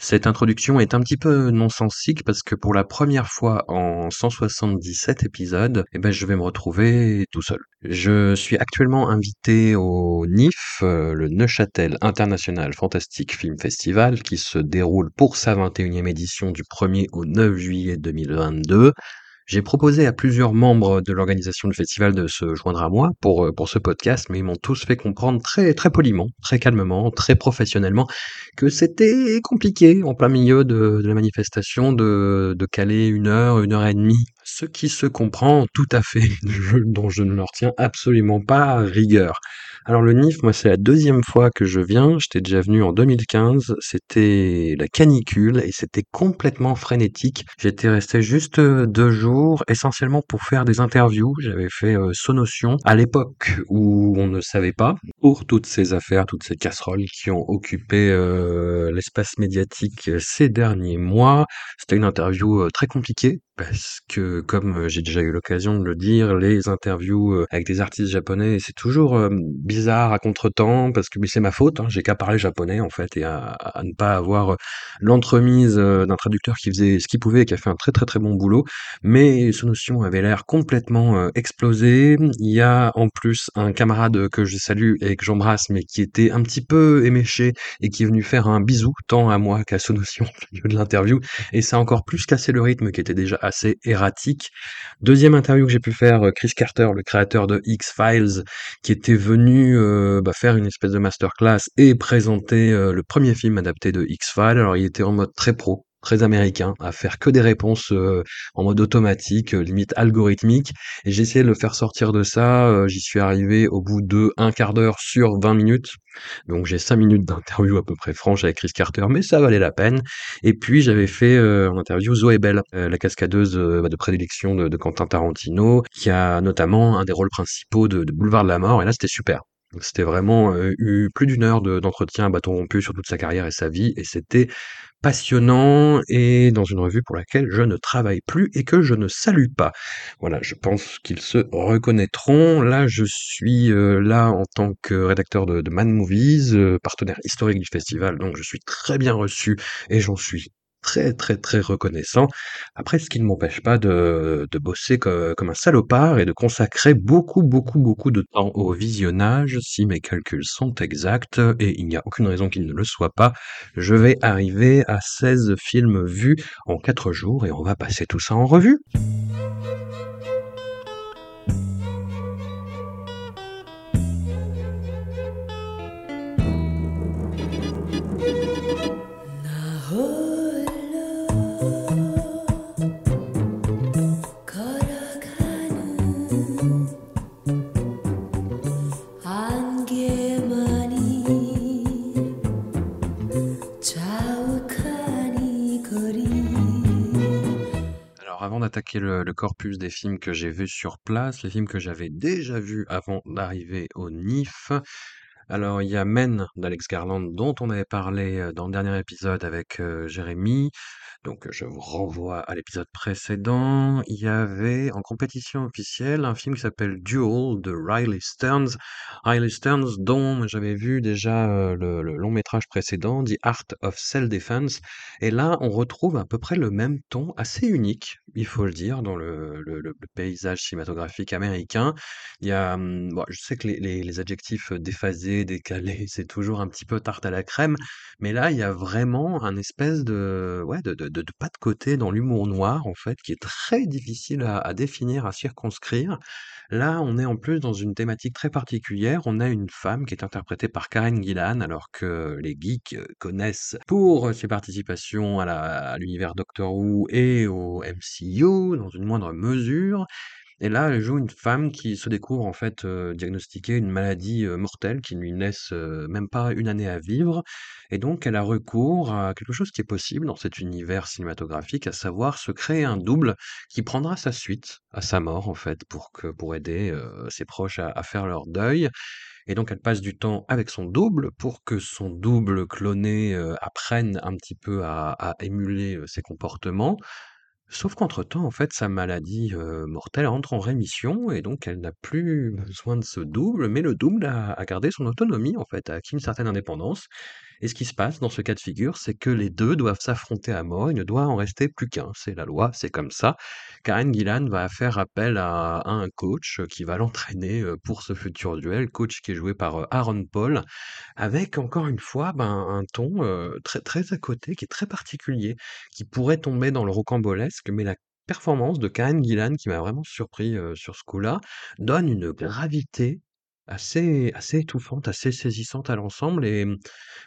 Cette introduction est un petit peu non-sensique parce que pour la première fois en 177 épisodes, eh ben, je vais me retrouver tout seul. Je suis actuellement invité au NIF, euh, le Neuchâtel International Fantastic Film Festival, qui se déroule pour sa 21e édition du 1er au 9 juillet 2022. J'ai proposé à plusieurs membres de l'organisation du festival de se joindre à moi pour, euh, pour ce podcast, mais ils m'ont tous fait comprendre très, très poliment, très calmement, très professionnellement que c'était compliqué en plein milieu de, la manifestation de, de caler une heure, une heure et demie. Ce qui se comprend tout à fait, dont je ne leur tiens absolument pas rigueur. Alors le NIF, moi c'est la deuxième fois que je viens, j'étais déjà venu en 2015, c'était la canicule et c'était complètement frénétique. J'étais resté juste euh, deux jours, essentiellement pour faire des interviews. J'avais fait euh, Sonotion à l'époque où on ne savait pas, pour toutes ces affaires, toutes ces casseroles qui ont occupé euh, l'espace médiatique ces derniers mois. C'était une interview très compliquée parce que, comme euh, j'ai déjà eu l'occasion de le dire, les interviews euh, avec des artistes japonais, c'est toujours euh, bizarre à contretemps, parce que c'est ma faute, hein, j'ai qu'à parler japonais en fait, et à, ne pas avoir l'entremise d'un traducteur qui faisait ce qu'il pouvait et qui a fait un très très très bon boulot. Mais ce notion avait l'air complètement explosé. Il y a en plus un camarade que je salue et que j'embrasse, mais qui était un petit peu éméché et qui est venu faire un bisou tant à moi qu'à Sonotion au milieu de l'interview. Et ça a encore plus cassé le rythme qui était déjà assez erratique. Deuxième interview que j'ai pu faire, euh, Chris Carter, le créateur de X-Files, qui était venu euh, bah, faire une espèce de masterclass et présenter euh, le premier film adapté de X-Files. Alors il était en mode très pro, très américain, à faire que des réponses euh, en mode automatique, euh, limite algorithmique. Et j'ai essayé de le faire sortir de ça. euh, J'y suis arrivé au bout de un quart d'heure sur 20 minutes. Donc j'ai 5 minutes d'interview à peu près franche avec Chris Carter, mais ça valait la peine. Et puis j'avais fait euh, en interview Zoé Bell, la cascadeuse bah, de prédilection de, Quentin Tarantino, qui a notamment un des rôles principaux de, Boulevard de la Mort. Et là c'était super. C'était vraiment eu plus d'une heure de- d'entretien à bâton rompu sur toute sa carrière et sa vie, et c'était passionnant et dans une revue pour laquelle je ne travaille plus et que je ne salue pas. Voilà, je pense qu'ils se reconnaîtront. Là, je suis euh, là en tant que rédacteur de, Man Movies, euh, partenaire historique du festival, donc je suis très bien reçu et j'en suis très très très reconnaissant. Après, ce qui ne m'empêche pas de, de bosser co- comme un salopard et de consacrer beaucoup beaucoup beaucoup de temps au visionnage, si mes calculs sont exacts, et il n'y a aucune raison qu'ils ne le soient pas. Je vais arriver à 16 films vus en 4 jours et on va passer tout ça en revue. Le, le corpus des films que j'ai vus sur place, les films que j'avais déjà vus avant d'arriver au NIF, alors il y a Men d'Alex Garland dont on avait parlé euh, dans le dernier épisode avec euh, Jérémy, donc euh, je vous renvoie à l'épisode précédent. Il y avait en compétition officielle un film qui s'appelle Duel de Riley Stearns. Riley Stearns dont j'avais vu déjà euh, le, long métrage précédent, The Art of Self-Defense. Et là, on retrouve à peu près le même ton, assez unique, il faut le dire, dans le, paysage cinématographique américain. Il y a, bon, je sais que les, adjectifs déphasés décalé, c'est toujours un petit peu tarte à la crème, mais là, il y a vraiment un espèce de pas de côté dans l'humour noir, en fait, qui est très difficile à à définir, à circonscrire. Là, on est en plus dans une thématique très particulière. On a une femme qui est interprétée par Karen Gillan, alors que les geeks euh, connaissent pour ses participations à l'univers Doctor Who et au MCU, dans une moindre mesure. Et là, elle joue une femme qui se découvre en fait euh, diagnostiquer une maladie euh, mortelle qui ne lui laisse euh, même pas une année à vivre. Et donc, elle a recours à quelque chose qui est possible dans cet univers cinématographique, à savoir se créer un double qui prendra sa suite à sa mort en fait, pour que pour aider ses proches à, faire leur deuil. Et donc, elle passe du temps avec son double pour que son double cloné apprenne un petit peu à, émuler ses comportements. Sauf qu'entre-temps, en fait, sa maladie, mortelle entre en rémission et donc elle n'a plus besoin de ce double, mais le double a a gardé son autonomie, en fait, a acquis une certaine indépendance et ce qui se passe dans ce cas de figure, c'est que les 2 doivent s'affronter à mort, il ne doit en rester plus qu'un. C'est la loi, c'est comme ça. Karen Gillan va faire appel à un coach, qui va l'entraîner, heu, pour ce futur duel, coach qui est joué par, heu, Aaron Paul, avec encore une fois, ben, un ton, très très à côté, qui est très particulier qui pourrait tomber dans le rocambolesque, mais la performance de Karen Gillan, qui m'a vraiment surpris, sur ce coup-là, donne une gravité assez assez étouffante, assez saisissante à l'ensemble et mmh,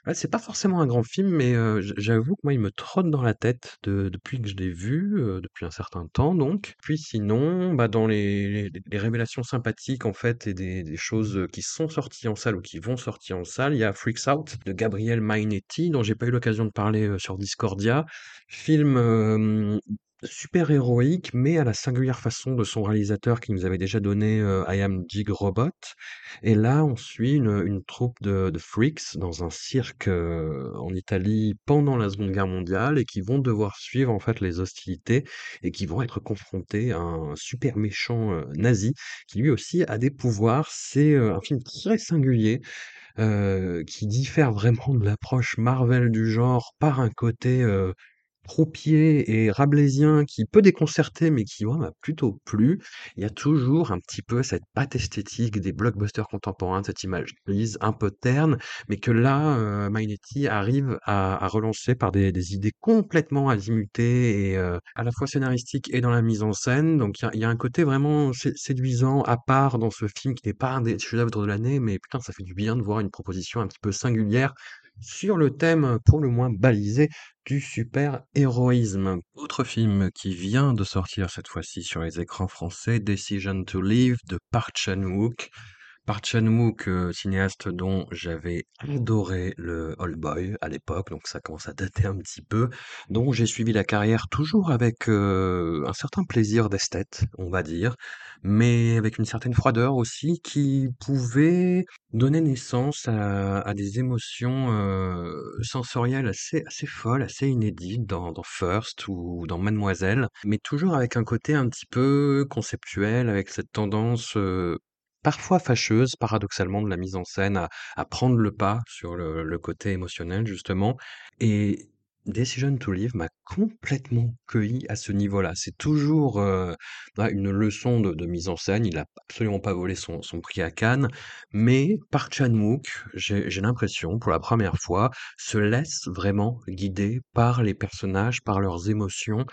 ouais, c'est pas forcément un grand film, mais j'avoue que moi, il me trotte dans la tête de depuis que je l'ai vu, depuis un certain temps donc. Puis sinon, bah, dans les révélations sympathiques, en fait et des choses, qui sont sorties en salle ou qui vont sortir en salle, il y a Freaks Out de Gabriel Mainetti, dont j'ai pas eu l'occasion de parler, sur Discordia. Film, super héroïque, mais à la singulière façon de son réalisateur qui nous avait déjà donné, heu, I Am Jig Robot et là, on suit une, troupe de freaks dans un cirque, heu, en Italie pendant la Seconde Guerre mondiale et qui vont devoir suivre, en fait, les hostilités et qui vont être confrontés à un super méchant, heu, nazi qui lui aussi a des pouvoirs. C'est, un film très singulier, qui diffère vraiment de l'approche Marvel du genre par un côté, croupier et rabelaisien qui peut déconcerter, mais qui moi m'a plutôt plu. Il y a toujours un petit peu cette patte esthétique des blockbusters contemporains, cette image grise, un peu terne, mais que là, Mainetti arrive à relancer par des idées complètement azimutées et heu, à la fois scénaristiques et dans la mise en scène. Donc il y a un côté vraiment sé séduisant à part dans ce film qui n'est pas un des chefs-d'œuvre de l'année, mais putain, ça fait du bien de voir une proposition un petit peu singulière sur le thème, pour le moins balisé, du super-héroïsme. Autre film qui vient de sortir cette fois-ci sur les écrans français, Decision to Live de Park Chan-wook. Park Chan-wook, heu, cinéaste dont j'avais adoré le Oldboy à l'époque, donc ça commence à dater un petit peu, dont j'ai suivi la carrière toujours avec, heu, un certain plaisir d'esthète, on va dire, mais avec une certaine froideur aussi qui pouvait donner naissance à des émotions, heu, sensorielles assez folles, assez inédites dans dans First ou dans Mademoiselle, mais toujours avec un côté un petit peu conceptuel, avec cette tendance, parfois fâcheuse, paradoxalement, de la mise en scène à prendre le pas sur le côté émotionnel justement et Decision to Live m'a complètement cueilli à ce niveau-là. C'est toujours, voilà, une leçon de mise en scène. Il a absolument pas volé son prix à Cannes, mais Park Chan-wook, j'ai j'ai l'impression, pour la première fois, se laisse vraiment guider par les personnages, par leurs émotions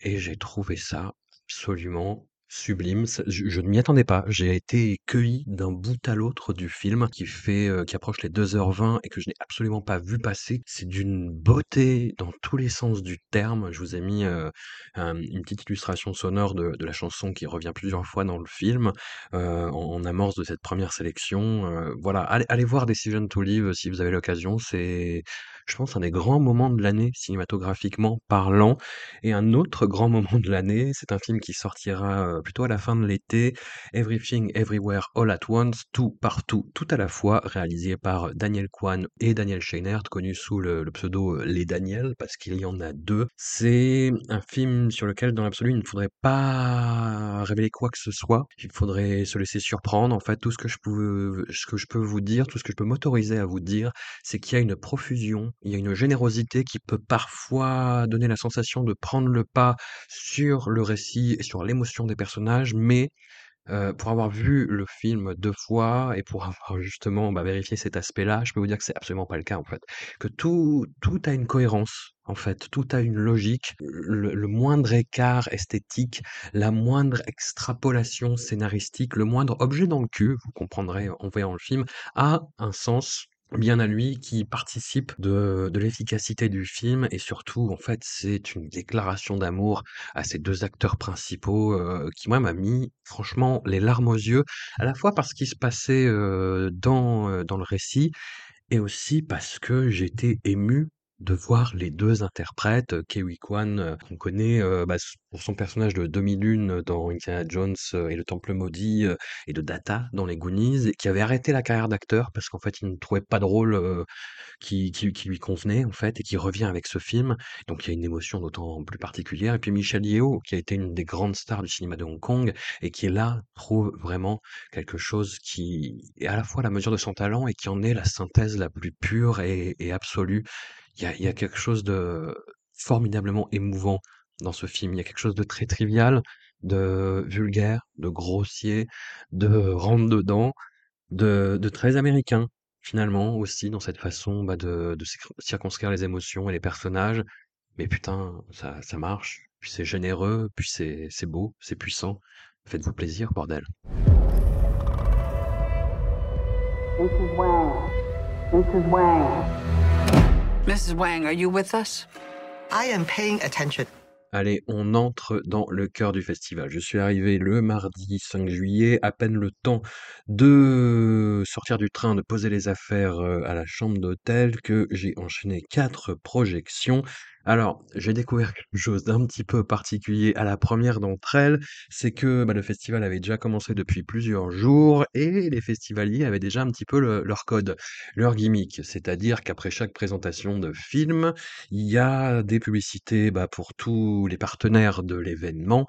et j'ai trouvé ça absolument sublime. Je ne m'y attendais pas. J'ai été cueilli d'un bout à l'autre du film qui fait, heu, qui approche les 2:20 et que je n'ai absolument pas vu passer. C'est d'une beauté dans tous les sens du terme. Je vous ai mis, heu, hem, une petite illustration sonore de la chanson qui revient plusieurs fois dans le film, heu, en amorce de cette première sélection, voilà. Allez allez voir Decision to Live si vous avez l'occasion. C'est, je pense, un des grands moments de l'année cinématographiquement parlant et un autre grand moment de l'année, c'est un film qui sortira, heu, plutôt à la fin de l'été, Everything Everywhere All at Once, Tout Partout Tout à la fois, réalisé par Daniel Kwan et Daniel Scheinert, connus sous le le pseudo, heu, les Daniel, parce qu'il y en a 2. C'est un film sur lequel, dans l'absolu, il ne faudrait pas révéler quoi que ce soit. Il faudrait se laisser surprendre. En fait, tout ce que je peux ce que je peux vous dire, tout ce que je peux m'autoriser à vous dire, c'est qu'il y a une profusion, il y a une générosité qui peut parfois donner la sensation de prendre le pas sur le récit et sur l'émotion des personnages, mais Heu, pour avoir vu le film 2 fois et pour avoir justement, bah, vérifié cet aspect-là, je peux vous dire que c'est absolument pas le cas, en fait. Que tout tout a une cohérence, en fait, tout a une logique. Le le moindre écart esthétique, la moindre extrapolation scénaristique, le moindre objet dans le cul, vous comprendrez en voyant le film, a un sens bien à lui qui participe de l'efficacité du film et surtout, en fait, c'est une déclaration d'amour à ces 2 acteurs principaux, heu, qui moi m'a mis franchement les larmes aux yeux, à la fois parce qu'il se passait, heu, dans, heu, dans le récit et aussi parce que j'étais ému de voir les 2 interprètes, heu, Ke Huy Quan, heu, qu'on connaît, heu, bah, pour son personnage de Demi-Lune dans Indiana Jones, et le Temple maudit, et de Data dans les Goonies, qui avait arrêté la carrière d'acteur parce qu'en fait il ne trouvait pas de rôle, qui lui convenait en fait et qui revient avec ce film. Donc il y a une émotion d'autant plus particulière et puis Michelle Yeoh qui a été une des grandes stars du cinéma de Hong Kong et qui là trouve vraiment quelque chose qui est à la fois la mesure de son talent et qui en est la synthèse la plus pure et absolue. Il y a il y a quelque chose de formidablement émouvant dans ce film. Il y a quelque chose de très trivial, de vulgaire, de grossier, de rentre dedans, de de très américain, finalement, aussi dans cette façon, bah, de de circon circonscrire les émotions et les personnages. Mais putain, ça ça marche, puis c'est généreux, puis c'est beau, c'est puissant. Faites-vous plaisir, bordel. Mrs. Wang. Mrs. Wang. Mrs. Wang, are you with us? I am paying attention. Allez, on entre dans le cœur du festival. Je suis arrivé le mardi 5 juillet, à peine le temps de sortir du train, de poser les affaires euh, à la chambre d'hôtel, que j'ai enchaîné quatre projections. Alors, j'ai découvert quelque chose d'un petit peu particulier à la première d'entre elles, c'est que bah, le festival avait déjà commencé depuis plusieurs jours et les festivaliers avaient déjà un petit peu le- leur code, leur gimmick, c'est-à-dire qu'après chaque présentation de film, il y a des publicités, bah, pour tous les partenaires de l'événement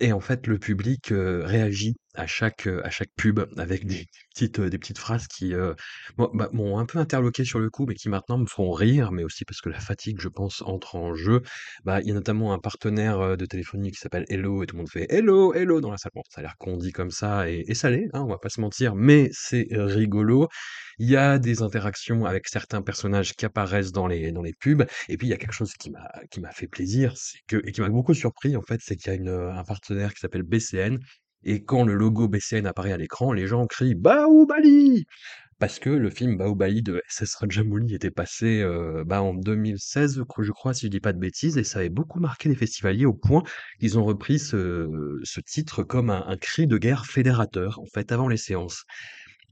et en fait, le public, heu, réagit à chaque, heu, à chaque pub avec des petites, heu, des petites phrases qui, moi, bah, m'ont un peu interloqué sur le coup, mais qui maintenant me font rire, mais aussi parce que la fatigue, je pense, entre en jeu. Bah, il y a notamment un partenaire, de téléphonie qui s'appelle Hello et tout le monde fait: «Hello, hello» dans la salle. Bon, ça a l'air qu'on dit comme ça et et ça l'est, hein, on va pas se mentir, mais c'est rigolo. Il y a des interactions avec certains personnages qui apparaissent dans les dans les pubs et puis il y a quelque chose qui m'a fait plaisir, c'est que et qui m'a beaucoup surpris en fait, c'est qu'il y a une, un partenaire qui s'appelle BCN et quand le logo BCN apparaît à l'écran, les gens crient: «Baoubali!» parce que le film Baoubali de SS Rajamouli était passé, heu, bah, en 2016, cro je crois, si je dis pas de bêtises et ça avait beaucoup marqué les festivaliers au point qu'ils ont repris ce titre comme un cri de guerre fédérateur, en fait, avant les séances.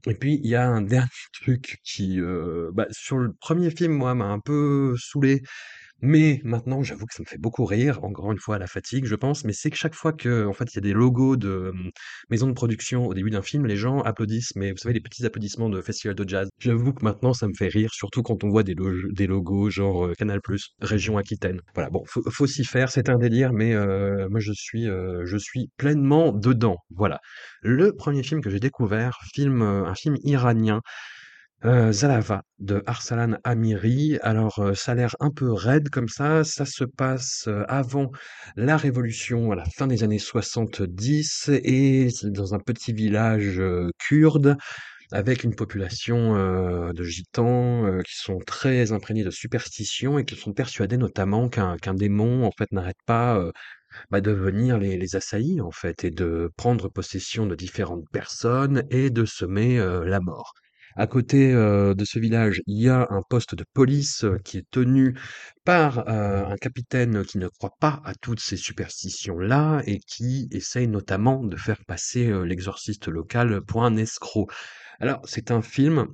Et puis, il y a un dernier truc qui, heu, bah, sur le premier film, moi, m'a un peu saoulé, mais maintenant, j'avoue que ça me fait beaucoup rire, encore une fois, la fatigue, je pense, mais c'est que chaque fois qu'en fait, il y a des logos de, mmh, maisons de production au début d'un film, les gens applaudissent, mais vous savez, les petits applaudissements de festival de jazz. J'avoue que maintenant, ça me fait rire, surtout quand on voit des log des logos genre, heu, Canal+, région Aquitaine. Voilà, bon, faut faut s'y faire, c'est un délire, mais heu, moi, je suis, heu, je suis pleinement dedans, voilà. Le premier film que j'ai découvert, film, heu, un film iranien, Heu, Zalava de Arsalan Amiri. Alors, heu, ça a l'air un peu raide comme ça. Ça se passe, heu, avant la révolution, à la fin des années 70 et dans un petit village, kurde avec une population, de gitans, qui sont très imprégnés de superstitions et qui sont persuadés notamment qu'un démon, en fait, n'arrête pas, bah, de venir les les assaillir, en fait et de prendre possession de différentes personnes et de semer, la mort. À côté, heu, de ce village, il y a un poste de police, heu, qui est tenu par, heu, un capitaine qui ne croit pas à toutes ces superstitions-là et qui essaye notamment de faire passer, l'exorciste local pour un escroc. Alors, c'est un film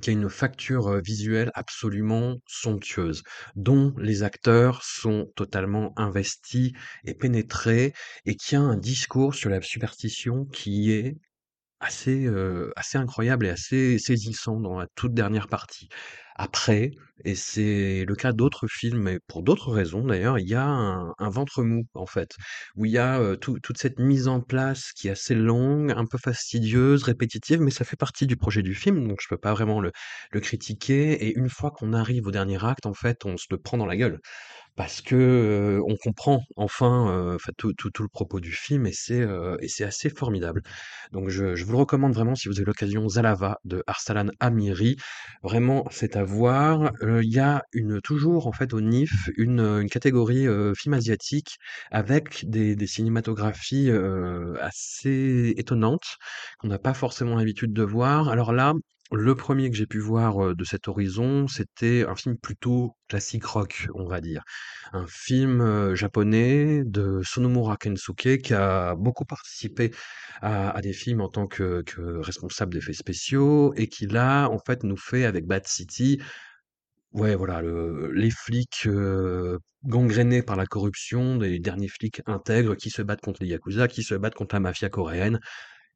qui a une facture, visuelle absolument somptueuse, dont les acteurs sont totalement investis et pénétrés et qui a un discours sur la superstition qui est Assez, heu, assez incroyable et assez saisissant dans la toute dernière partie. Après, et c'est le cas d'autres films, mais pour d'autres raisons d'ailleurs, il y a un ventre mou, en fait, où il y a, toute cette mise en place qui est assez longue, un peu fastidieuse, répétitive, mais ça fait partie du projet du film, donc je peux pas vraiment le le critiquer et une fois qu'on arrive au dernier acte, en fait, on se le prend dans la gueule. Parce que, heu, on comprend enfin, enfin tout tout tout le propos du film et c'est, heu et c'est assez formidable. Donc je je vous le recommande vraiment si vous avez l'occasion, Zalava de Arsalan Amiri. Vraiment, c'est à voir. Il y a une toujours en fait au NIF une, une catégorie, film asiatique avec des des cinématographies, assez étonnantes qu'on n'a pas forcément l'habitude de voir. Alors là, le premier que j'ai pu voir, de cet horizon, c'était un film plutôt classique rock, on va dire. Un film, japonais de Sonomura Kensuke qui a beaucoup participé à des films en tant que responsable d'effets spéciaux et qui là, en fait, nous fait avec Bad City, ouais, les flics, gangrénés par la corruption, des derniers flics intègres qui se battent contre les yakuza, qui se battent contre la mafia coréenne.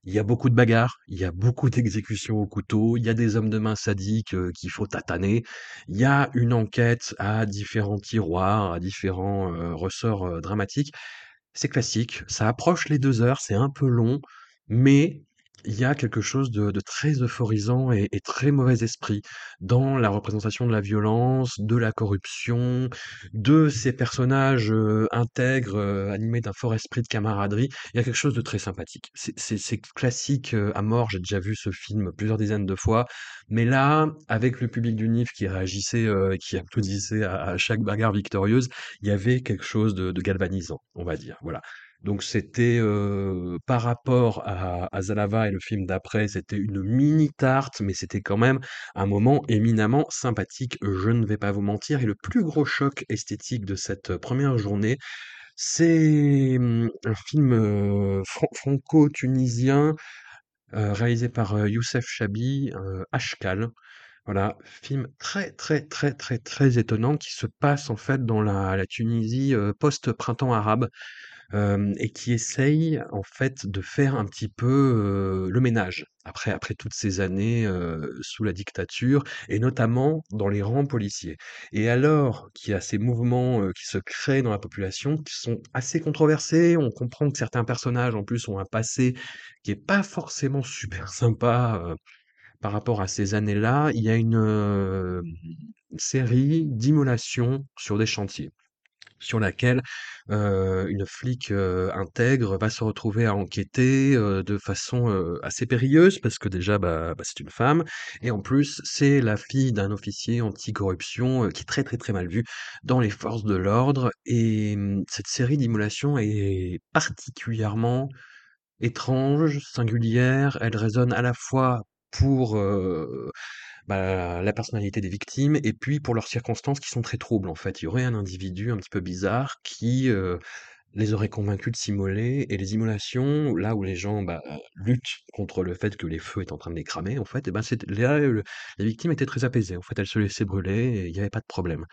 Il y a beaucoup de bagarres, il y a beaucoup d'exécutions au couteau, il y a des hommes de main sadiques, heu, qu'il faut tataner. Il y a une enquête à différents tiroirs, à différents, heu, ressorts, heu, dramatiques. C'est classique, ça approche les 2 heures, c'est un peu long, mais il y a quelque chose de de très euphorisant et et très mauvais esprit dans la représentation de la violence, de la corruption, de ces personnages, heu, intègres, heu, animés d'un fort esprit de camaraderie. Il y a quelque chose de très sympathique. C'est classique, heu, à mort, j'ai déjà vu ce film plusieurs dizaines de fois, mais là, avec le public du NIF qui réagissait, et qui applaudissait à à chaque bagarre victorieuse, il y avait quelque chose de de galvanisant, on va dire, voilà. Donc c'était, par rapport à Zalava et le film d'après, c'était une mini tarte, mais c'était quand même un moment éminemment sympathique, je ne vais pas vous mentir et le plus gros choc esthétique de cette, première journée, c'est, mmh, un film, franco-tunisien, réalisé par, Youssef Chabi, Ashkal. Voilà, film très, très, très, très, très étonnant qui se passe en fait dans la Tunisie, post-printemps arabe. Et qui essaye en fait de faire un petit peu, le ménage après après toutes ces années, sous la dictature et notamment dans les rangs policiers. Et alors qu'il y a ces mouvements, qui se créent dans la population, qui sont assez controversés, on comprend que certains personnages en plus ont un passé qui est pas forcément super sympa, par rapport à ces années-là. Il y a une, série d'immolations sur des chantiers sur laquelle, une flic, intègre va se retrouver à enquêter, de façon, assez périlleuse parce que déjà, bah bah, c'est une femme et en plus, c'est la fille d'un officier anticorruption, qui est très, très, très mal vu dans les forces de l'ordre et mmh, cette série d'immolations est particulièrement étrange, singulière. Elle résonne à la fois pour, bah, la personnalité des victimes et puis pour leurs circonstances qui sont très troubles, en fait. Il y aurait un individu un petit peu bizarre qui, heu, les aurait convaincus de s'immoler et les immolations, là où les gens, bah, luttent contre le fait que les feux est en train de les cramer, en fait, ben, là, le la victime était très apaisée. En fait, elle se laissait brûler et il y avait pas de problème.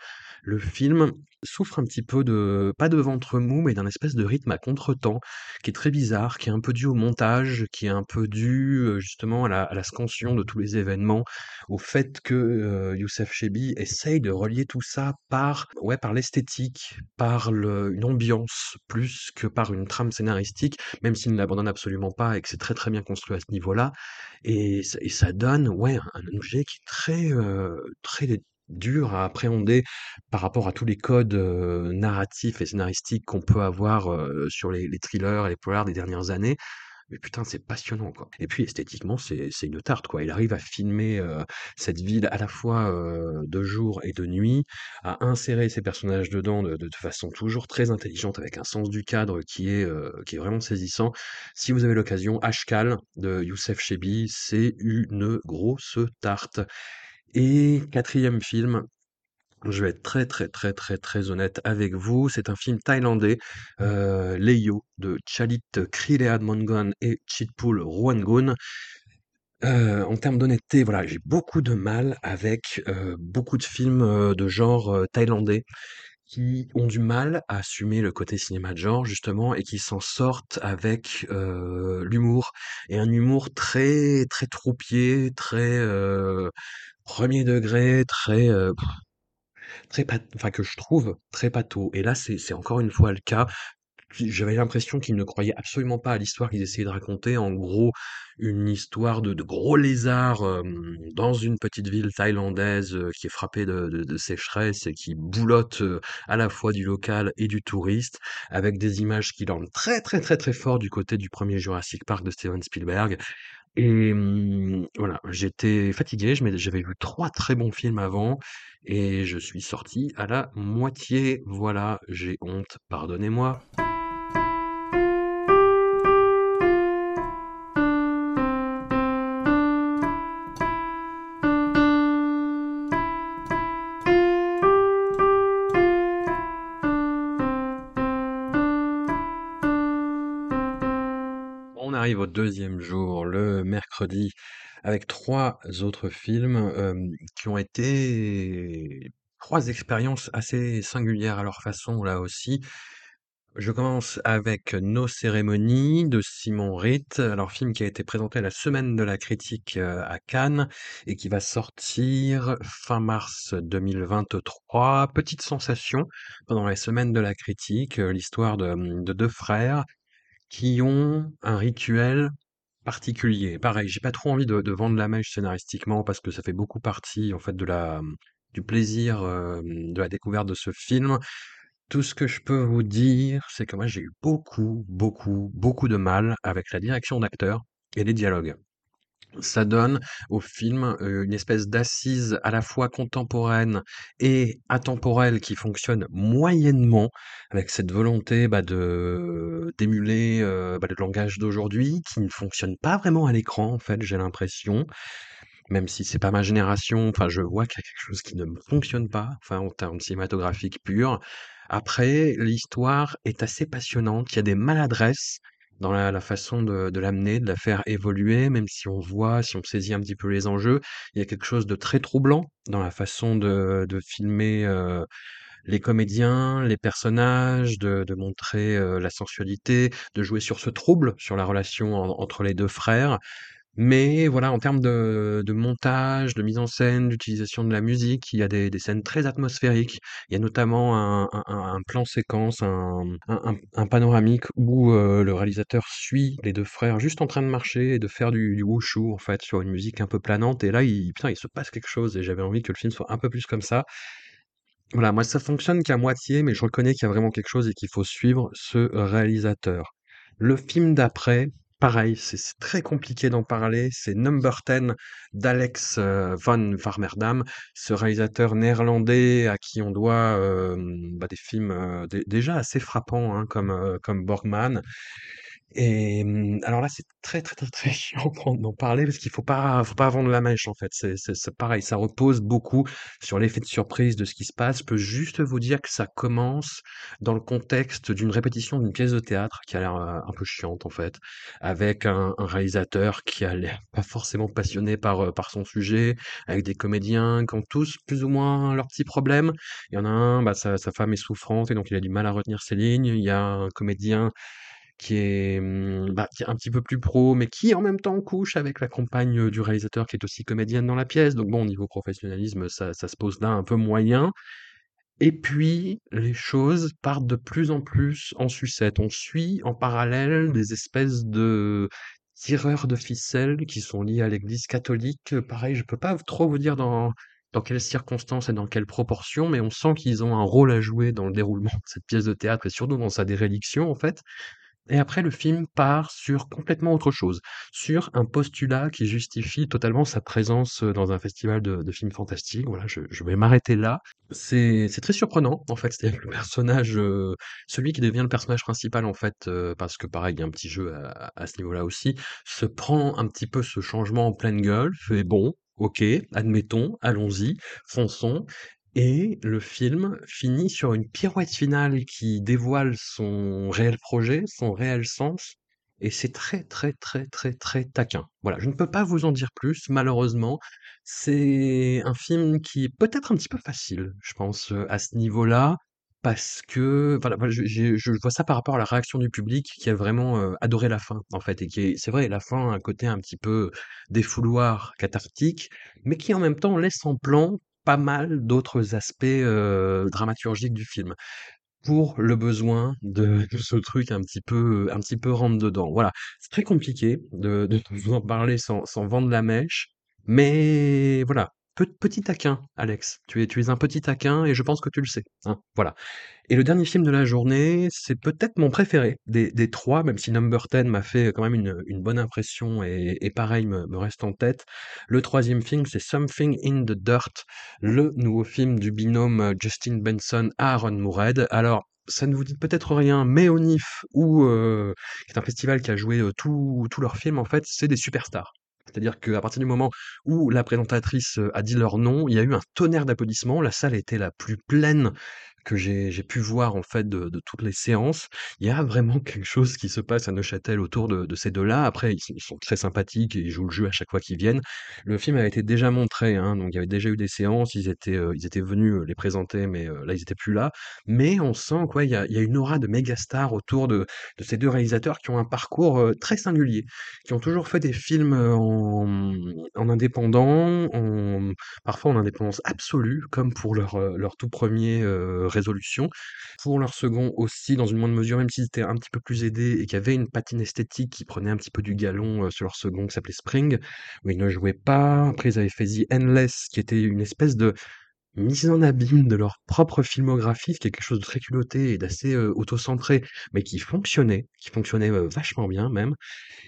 Le film souffre un petit peu de pas de ventre mou, mais d'un espèce de rythme à contretemps qui est très bizarre, qui est un peu dû au montage, qui est un peu dû, heu, justement à la scansion de tous les événements, au fait que, heu, Youssef Chebbi essaye de relier tout ça par ouais, par l'esthétique, par le une ambiance plus que par une trame scénaristique, même s'il ne l'abandonne absolument pas et que c'est très, très bien construit à ce niveau-là et ça donne, ouais, un objet qui est très, heu, très dur à appréhender par rapport à tous les codes, heu, narratifs et scénaristiques qu'on peut avoir, heu, sur les les thrillers et les polars des dernières années. Mais putain, c'est passionnant, quoi. Et puis esthétiquement, c'est une tarte, quoi. Il arrive à filmer, heu, cette ville à la fois, heu, de jour et de nuit, à insérer ses personnages dedans de façon toujours très intelligente, avec un sens du cadre qui est, heu, qui est vraiment saisissant. Si vous avez l'occasion, Ashkal de Youssef Chebbi, c'est une grosse tarte. Et quatrième film, je vais être très, très, très, très, très honnête avec vous, c'est un film thaïlandais, heu, Leio de Chalit Krileadmongon et Chitpul Ruanggun. Heu, en termes d'honnêteté, voilà, j'ai beaucoup de mal avec, heu, beaucoup de films, heu, de genre, heu, thaïlandais qui ont du mal à assumer le côté cinéma de genre justement et qui s'en sortent avec, l'humour. Et un humour très, très troupier, très, 1er degré, très, très enfin que je trouve très pâteau et là c'est encore une fois le cas. j'avais l'impression qu'ils ne croyaient absolument pas à l'histoire qu'ils essayaient de raconter. En gros, une histoire de de gros lézards, dans une petite ville thaïlandaise, qui est frappée de de sécheresse et qui boulotte, à la fois du local et du touriste, avec des images qui dorment très, très, très, très fort du côté du premier Jurassic Park de Steven Spielberg et mmh, voilà, j'étais fatigué, j'avais vu 3 très bons films avant et je suis sorti à la moitié. Voilà, j'ai honte, pardonnez-moi. Au deuxième jour, le mercredi, avec 3 autres films, qui ont été 3 expériences assez singulières à leur façon, là aussi. Je commence avec Nos cérémonies de Simon Ritt, alors film qui a été présenté la Semaine de la critique, heu, à Cannes et qui va sortir fin mars 2023. Petite sensation pendant la Semaine de la critique, heu, l'histoire de, de 2 frères qui ont un rituel particulier. Pareil, j'ai pas trop envie de vendre la mèche scénaristiquement parce que ça fait beaucoup partie, en fait, de la, du plaisir, de la découverte de ce film. Tout ce que je peux vous dire, c'est que moi, j'ai eu beaucoup, beaucoup, beaucoup de mal avec la direction d'acteurs et les dialogues. Ça donne au film, une espèce d'assise à la fois contemporaine et atemporelle qui fonctionne moyennement, avec cette volonté, bah, de d'émuler, bah, le langage d'aujourd'hui, qui ne fonctionne pas vraiment à l'écran, en fait, j'ai l'impression. Même si c'est pas ma génération, enfin, je vois qu'il y a quelque chose qui ne fonctionne pas, enfin, en termes cinématographiques purs. Après, l'histoire est assez passionnante, il y a des maladresses dans la la façon de de l'amener, de la faire évoluer, même si on voit, si on saisit un petit peu les enjeux, il y a quelque chose de très troublant dans la façon de de filmer, heu, les comédiens, les personnages, de de montrer, heu, la sensualité, de jouer sur ce trouble, sur la relation en entre les 2 frères. Mais voilà, en termes de montage, de mise en scène, d'utilisation de la musique, il y a des scènes très atmosphériques. Il y a notamment un plan séquence, un panoramique où, heu, le réalisateur suit les 2 frères juste en train de marcher et de faire du du wushu, en fait, sur une musique un peu planante et là, il putain, il se passe quelque chose et j'avais envie que le film soit un peu plus comme ça. Voilà, moi, ça fonctionne qu'à moitié, mais je reconnais qu'il y a vraiment quelque chose et qu'il faut suivre ce réalisateur. Le film d'après, pareil, c'est très compliqué d'en parler, c'est Number 10 d'Alex, heu, van Warmerdam, ce réalisateur néerlandais à qui on doit, hem, bah, des films, dé déjà assez frappants, hein, comme, comme Borgman. Et mmh, alors là, c'est très, très, très, très chiant d'en parler parce qu'il faut pas faut pas vendre la mèche, en fait. C'est pareil, ça repose beaucoup sur l'effet de surprise de ce qui se passe. Je peux juste vous dire que ça commence dans le contexte d'une répétition d'une pièce de théâtre qui a l'air, heu, un peu chiante, en fait, avec un un réalisateur qui a l'air pas forcément passionné par, heu, par son sujet, avec des comédiens qui ont tous plus ou moins leurs petits problèmes. Il y en a un, bah, sa sa femme est souffrante et donc il a du mal à retenir ses lignes. Il y a un comédien qui est, mmh, bah, qui est un petit peu plus pro, mais qui en même temps couche avec la compagne, du réalisateur qui est aussi comédienne dans la pièce. Donc bon, au niveau professionnalisme, ça ça se pose là un peu moyen. Et puis, les choses partent de plus en plus en sucette. On suit en parallèle des espèces de tireurs de ficelles qui sont liés à l'Église catholique. Pareil, je peux pas trop vous dire dans dans quelles circonstances et dans quelles proportions, mais on sent qu'ils ont un rôle à jouer dans le déroulement de cette pièce de théâtre et surtout dans sa déréliction, en fait. Et après, le film part sur complètement autre chose, sur un postulat qui justifie totalement sa présence, heu, dans un festival de de films fantastiques. Voilà, je je vais m'arrêter là. C'est très surprenant, en fait, c'est-à-dire que le personnage, heu, celui qui devient le personnage principal, en fait, heu, parce que pareil, il y a un petit jeu à à ce niveau-là aussi, se prend un petit peu ce changement en pleine gueule, fait: «Bon, OK, admettons, allons-y, fonçons» Et le film finit sur une pirouette finale qui dévoile son réel projet, son réel sens, et c'est très, très, très, très, très taquin. Voilà, je ne peux pas vous en dire plus, malheureusement. C'est un film qui est peut-être un petit peu facile, je pense, heu, à ce niveau-là, parce que je vois ça par rapport à la réaction du public qui a vraiment, heu, adoré la fin, en fait, et qui est c'est vrai, la fin a un côté un petit peu défouloir, cathartique, mais qui en même temps laisse en plan pas mal d'autres aspects, dramaturgiques du film. pour le besoin de de ce truc un petit peu, un petit peu rentre dedans. Voilà, c'est très compliqué de de vous en parler sans sans vendre la mèche, mais voilà, petit taquin, Alex. Tu es un petit taquin et je pense que tu le sais, hein, voilà. Et le dernier film de la journée, c'est peut-être mon préféré des 3, même si Number 10 m'a fait quand même une, bonne impression et pareil me reste en tête. Le troisième film, c'est Something in the Dirt, le nouveau film du binôme, heu, Justin Benson, Aaron Moorhead. Alors, ça ne vous dit peut-être rien, mais au NIF où, heu, qui est un festival qui a joué, tous tous leurs films, en fait, c'est des superstars. C'est-à-dire qu'à partir du moment où la présentatrice, a dit leur nom, il y a eu un tonnerre d'applaudissements. La salle était la plus pleine que j'ai pu voir, en fait, de toutes les séances. Il y a vraiment quelque chose qui se passe à Neuchâtel autour de ces 2-là. Après, ils sont très sympathiques et ils jouent le jeu à chaque fois qu'ils viennent. Le film a été déjà montré, hein, donc il y avait déjà eu des séances. Ils étaient, heu, ils étaient venus, heu, les présenter, mais heu, là, ils étaient plus là. Mais on sent quoi, il y a y a une aura de méga stars autour de de ces 2 réalisateurs qui ont un parcours, très singulier, qui ont toujours fait des films, en, en indépendant, en parfois en indépendance absolue, comme pour leur, leur tout 1er, heu, Résolution. Pour leur second aussi, dans une moindre mesure, même s'ils étaient un petit peu plus aidés et qu'il y avait une patine esthétique qui prenait un petit peu du galon, heu, sur leur second qui s'appelait Spring, où ils ne jouaient pas. Après, ils avaient fait The Endless, qui était une espèce de mise en abîme de leur propre filmographie, qui est quelque chose de très culotté et d'assez, heu, auto-centré, mais qui fonctionnait, qui fonctionnait, heu, vachement bien même.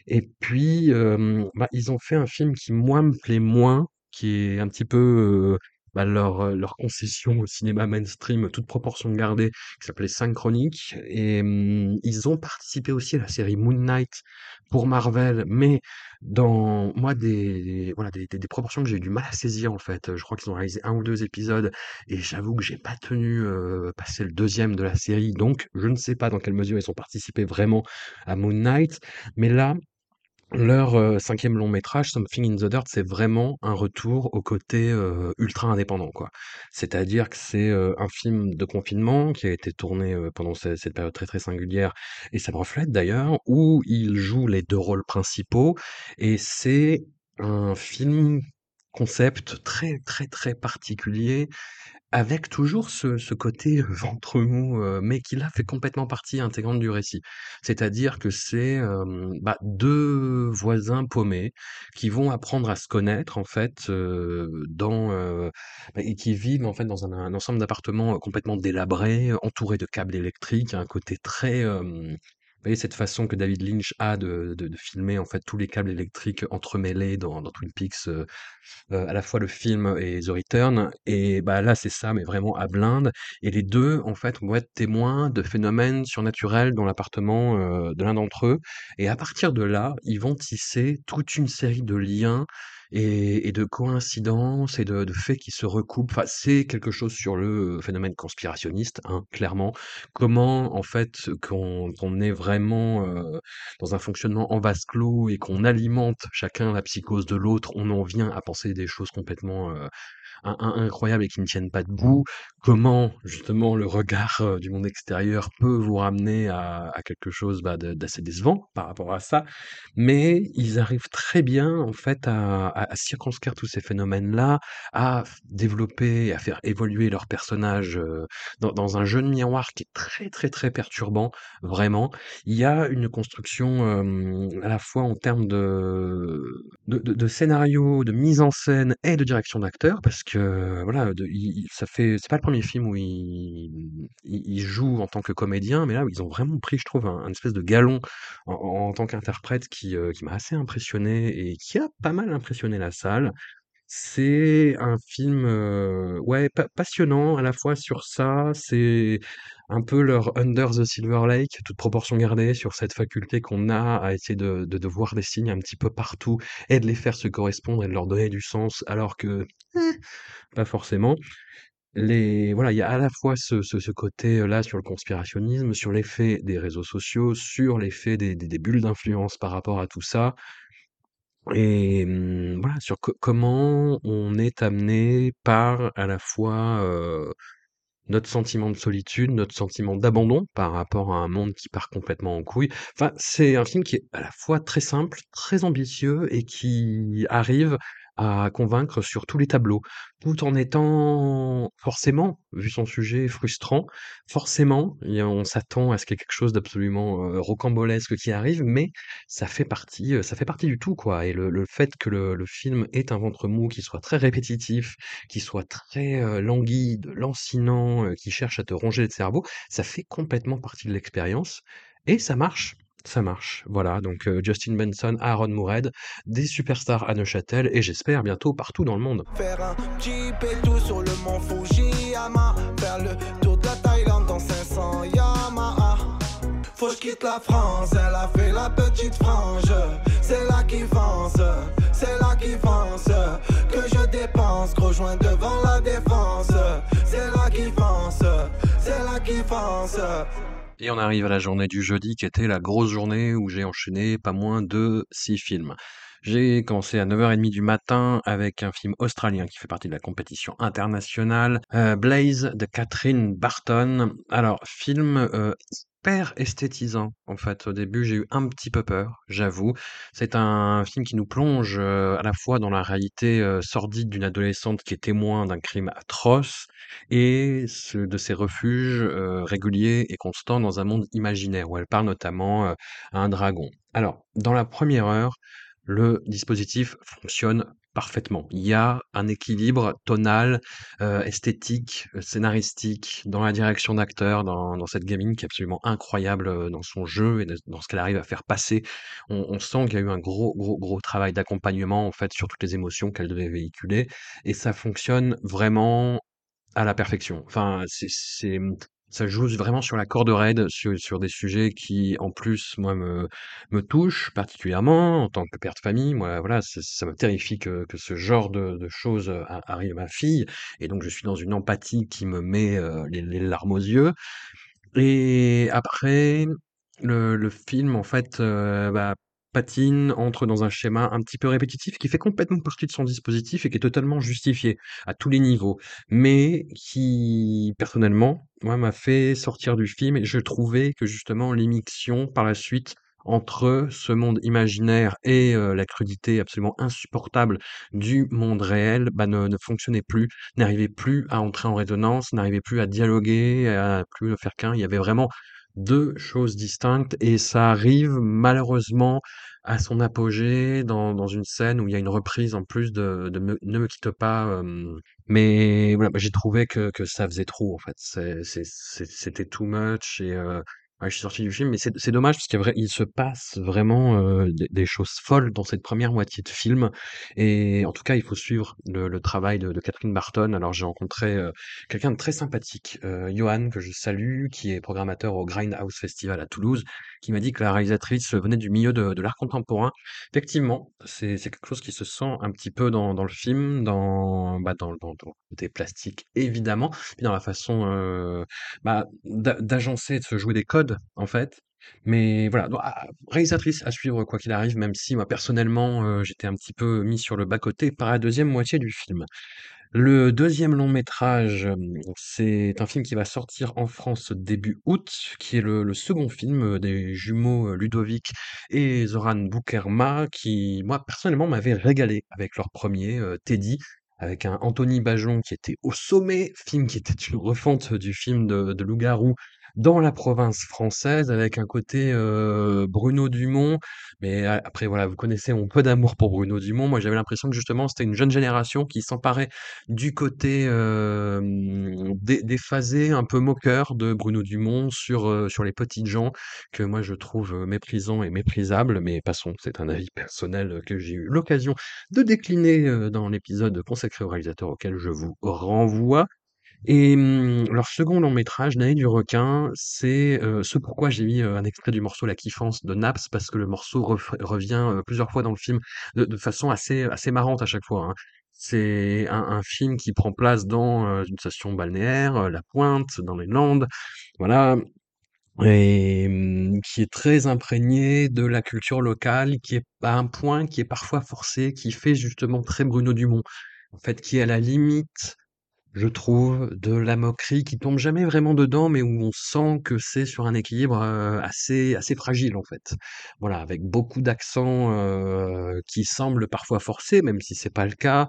Et puis, hem, bah, ils ont fait un film qui, moi, me plaît moins, qui est un petit peu, bah, leur, heu, leur concession au cinéma mainstream, toute proportion gardée, qui s'appelait Synchronique et mmh, ils ont participé aussi à la série Moon Knight pour Marvel, mais dans moi des voilà, des des des proportions que j'ai eu du mal à saisir, en fait. Je crois qu'ils ont réalisé 1 ou 2 épisodes et j'avoue que j'ai pas tenu, heu, passer le 2e de la série, donc je ne sais pas dans quelle mesure ils ont participé vraiment à Moon Knight. Mais là, leur, 5e long métrage, Something in the Dirt, c'est vraiment un retour au côté, ultra indépendant, quoi. C'est-à-dire que c'est, un film de confinement qui a été tourné, pendant ce cette période très, très singulière et ça le reflète d'ailleurs, où ils jouent les 2 rôles principaux et c'est un film concept très, très, très particulier avec toujours ce côté ventre mou, heu, mais qui là fait complètement partie intégrante du récit. C'est-à-dire que c'est, hem, bah, 2 voisins paumés qui vont apprendre à se connaître en fait, dans, bah et qui vivent en fait dans un ensemble d'appartements, complètement délabrés, entourés de câbles électriques. Un côté très, cette façon que David Lynch a de filmer en fait tous les câbles électriques entremêlés dans Twin Peaks, heu heu, à la fois le film et The Return. Et bah, là, c'est ça, mais vraiment à blinde. Et les 2 en fait vont être témoins de phénomènes surnaturels dans l'appartement, heu, de l'un d'entre eux. Et à partir de là, ils vont tisser toute une série de liens et et de coïncidences et de de faits qui se recoupent. Enfin, c'est quelque chose sur le phénomène conspirationniste, hein, clairement. Comment en fait, quand on est vraiment, heu, dans un fonctionnement en vase clos et qu'on alimente chacun la psychose de l'autre, on en vient à penser des choses complètement, in incroyables et qui ne tiennent pas debout. Comment justement le regard, heu, du monde extérieur peut vous ramener à quelque chose, bah, d'assez décevant par rapport à ça. Mais ils arrivent très bien en fait à circonscrire tous ces phénomènes-là, à développer, à faire évoluer leurs personnages, heu, dans un jeu de miroir qui est très, très, très perturbant, vraiment. Il y a une construction, hem, à la fois en termes de de scénario, de mise en scène et de direction d'acteur parce que voilà, de i i ça fait c'est pas le 1er film où ils, jouent en tant que comédiens, mais là, ils ont vraiment pris, je trouve, un espèce de galon en tant qu'interprète qui, heu, qui m'a assez impressionné et qui a pas mal impressionné la salle. C'est un film, heu, ouais, pa passionnant à la fois sur ça, c'est un peu leur Under the Silver Lake, toute proportion gardée, sur cette faculté qu'on a à essayer de voir des signes un petit peu partout et de les faire se correspondre et de leur donner du sens alors que, eh, pas forcément. Voilà, il y a à la fois ce ce ce côté, là, sur le conspirationnisme, sur l'effet des réseaux sociaux, sur l'effet des bulles d'influence par rapport à tout ça et mmh, voilà, sur co comment on est amené par, à la fois, heu, notre sentiment de solitude, notre sentiment d'abandon par rapport à un monde qui part complètement en couille. Enfin, c'est un film qui est à la fois très simple, très ambitieux et qui arrive à convaincre sur tous les tableaux, tout en étant forcément, vu son sujet frustrant, forcément, on s'attend à ce qu'il y ait quelque chose d'absolument, rocambolesque qui arrive, mais ça fait partie, ça fait partie du tout, quoi. Et le fait que le film ait un ventre mou, qui soit très répétitif, qui soit très, languide, lancinant, qui cherche à te ronger le cerveau, ça fait complètement partie de l'expérience et ça marche, ça marche. Voilà donc heu, Justin Benson, Aaron Moorhead, des superstars à Neuchâtel et j'espère bientôt partout dans le monde. Faire un jeep et tout sur le mont Fujiyama. Faire le tour de la Thaïlande dans 500 Yamaha. Faut que je quitte la France, elle a fait la petite frange. C'est là qui fonce, c'est là qui fonce. Que je dépense, gros joint devant la défense. C'est là qui fonce, c'est là qui fonce. Et on arrive à la journée du jeudi qui était la grosse journée où j'ai enchaîné pas moins de 6 films. J'ai commencé à 9h30 du matin avec un film australien qui fait partie de la compétition internationale, heu, Blaze de Catherine Barton. Alors film, heu, esthétisant en fait. Au début, j'ai eu un petit peu peur, j'avoue. C'est un film qui nous plonge, à la fois dans la réalité, sordide d'une adolescente qui est témoin d'un crime atroce et de ses refuges, réguliers et constants dans un monde imaginaire où elle parle notamment, à un dragon. Alors, dans la première heure, le dispositif fonctionne parfaitement. Il y a un équilibre tonal, heu, esthétique, heu, scénaristique, dans la direction d'acteur, dans cette gamine qui est absolument incroyable, heu, dans son jeu et dans ce qu'elle arrive à faire passer. On on sent qu'il y a eu un gros, gros, gros travail d'accompagnement, en fait, sur toutes les émotions qu'elle devait véhiculer et ça fonctionne vraiment à la perfection. Enfin, c'est ça joue vraiment sur la corde raide, sur sur des sujets qui, en plus, moi, me me touchent particulièrement en tant que père de famille. Moi, voilà, ça me terrifie que que ce genre de de choses, heu, a arrive à ma fille et donc je suis dans une empathie qui me met, heu, les larmes aux yeux et après, le le film, en fait, heu, bah, patine, entre dans un schéma un petit peu répétitif qui fait complètement partie de son dispositif et qui est totalement justifié à tous les niveaux. Mais qui, personnellement, moi, m'a fait sortir du film et je trouvais que justement l'immixtion par la suite entre ce monde imaginaire et heu, la crudité absolument insupportable du monde réel, bah, ne ne fonctionnait plus, n'arrivait plus à entrer en résonance, n'arrivait plus à dialoguer, à plus faire qu'un. Il y avait vraiment 2 choses distinctes et ça arrive malheureusement à son apogée dans dans une scène où il y a une reprise en plus de de Me Ne me quitte pas, hem, mais voilà, bah, j'ai trouvé que que ça faisait trop en fait. C'était too much et heu, je suis sorti du film, mais c'est c'est dommage parce qu'il se passe vraiment, heu, des choses folles dans cette première moitié de film et en tout cas, il faut suivre le le travail de de Catherine Barton. Alors j'ai rencontré, heu, quelqu'un de très sympathique, heu, Johan que je salue, qui est programmateur au Grindhouse Festival à Toulouse, qui m'a dit que la réalisatrice venait du milieu de l'art contemporain. Effectivement, c'est quelque chose qui se sent un petit peu dans le film, dans, bah, dans dans dans le côté plastique évidemment, puis dans la façon, heu, bah, d'a d'agencer, de se jouer des codes en fait. Mais voilà, donc a réalisatrice à suivre quoi qu'il arrive, même si moi personnellement, heu, j'étais un petit peu mis sur le bas-côté par la deuxième moitié du film. Le deuxième long métrage, hem, c'est un film qui va sortir en France début août, qui est le 2 film, heu, des jumeaux, heu, Ludovic et Zoran Boukerma, qui, moi, personnellement, m'avaient régalé avec leur premier er Teddy, avec un Anthony Bajon qui était au sommet, film qui était une refonte du film de de loup-garou dans la province française, avec un côté, Bruno Dumont, mais après voilà, vous connaissez mon peu d'amour pour Bruno Dumont. Moi, j'avais l'impression que justement, c'était une jeune génération qui s'emparait du côté, dé déphasé, un peu moqueur de Bruno Dumont sur, sur les petites gens que moi je trouve, méprisants et méprisables, mais passons, c'est un avis personnel, que j'ai eu l'occasion de décliner, dans l'épisode consacré au réalisateur auquel je vous renvoie. Et mmh, leur second long métrage, Naïe du requin, c'est, heu, ce pourquoi j'ai mis, heu, un extrait du morceau La Kiffance de Naps, parce que le morceau revient, heu, plusieurs fois dans le film de façon assez, assez marrante à chaque fois, hein. C'est un film qui prend place dans, heu, une station balnéaire, La Pointe, dans les Landes, voilà et mmh, qui est très imprégné de la culture locale, qui est à un point qui est parfois forcé, qui fait justement très Bruno Dumont. En fait, qui est à la limite je trouve, de la moquerie qui tombe jamais vraiment dedans, mais où on sent que c'est sur un équilibre, assez assez fragile, en fait. Voilà, avec beaucoup d'accents, qui semblent parfois forcés, même si c'est pas le cas,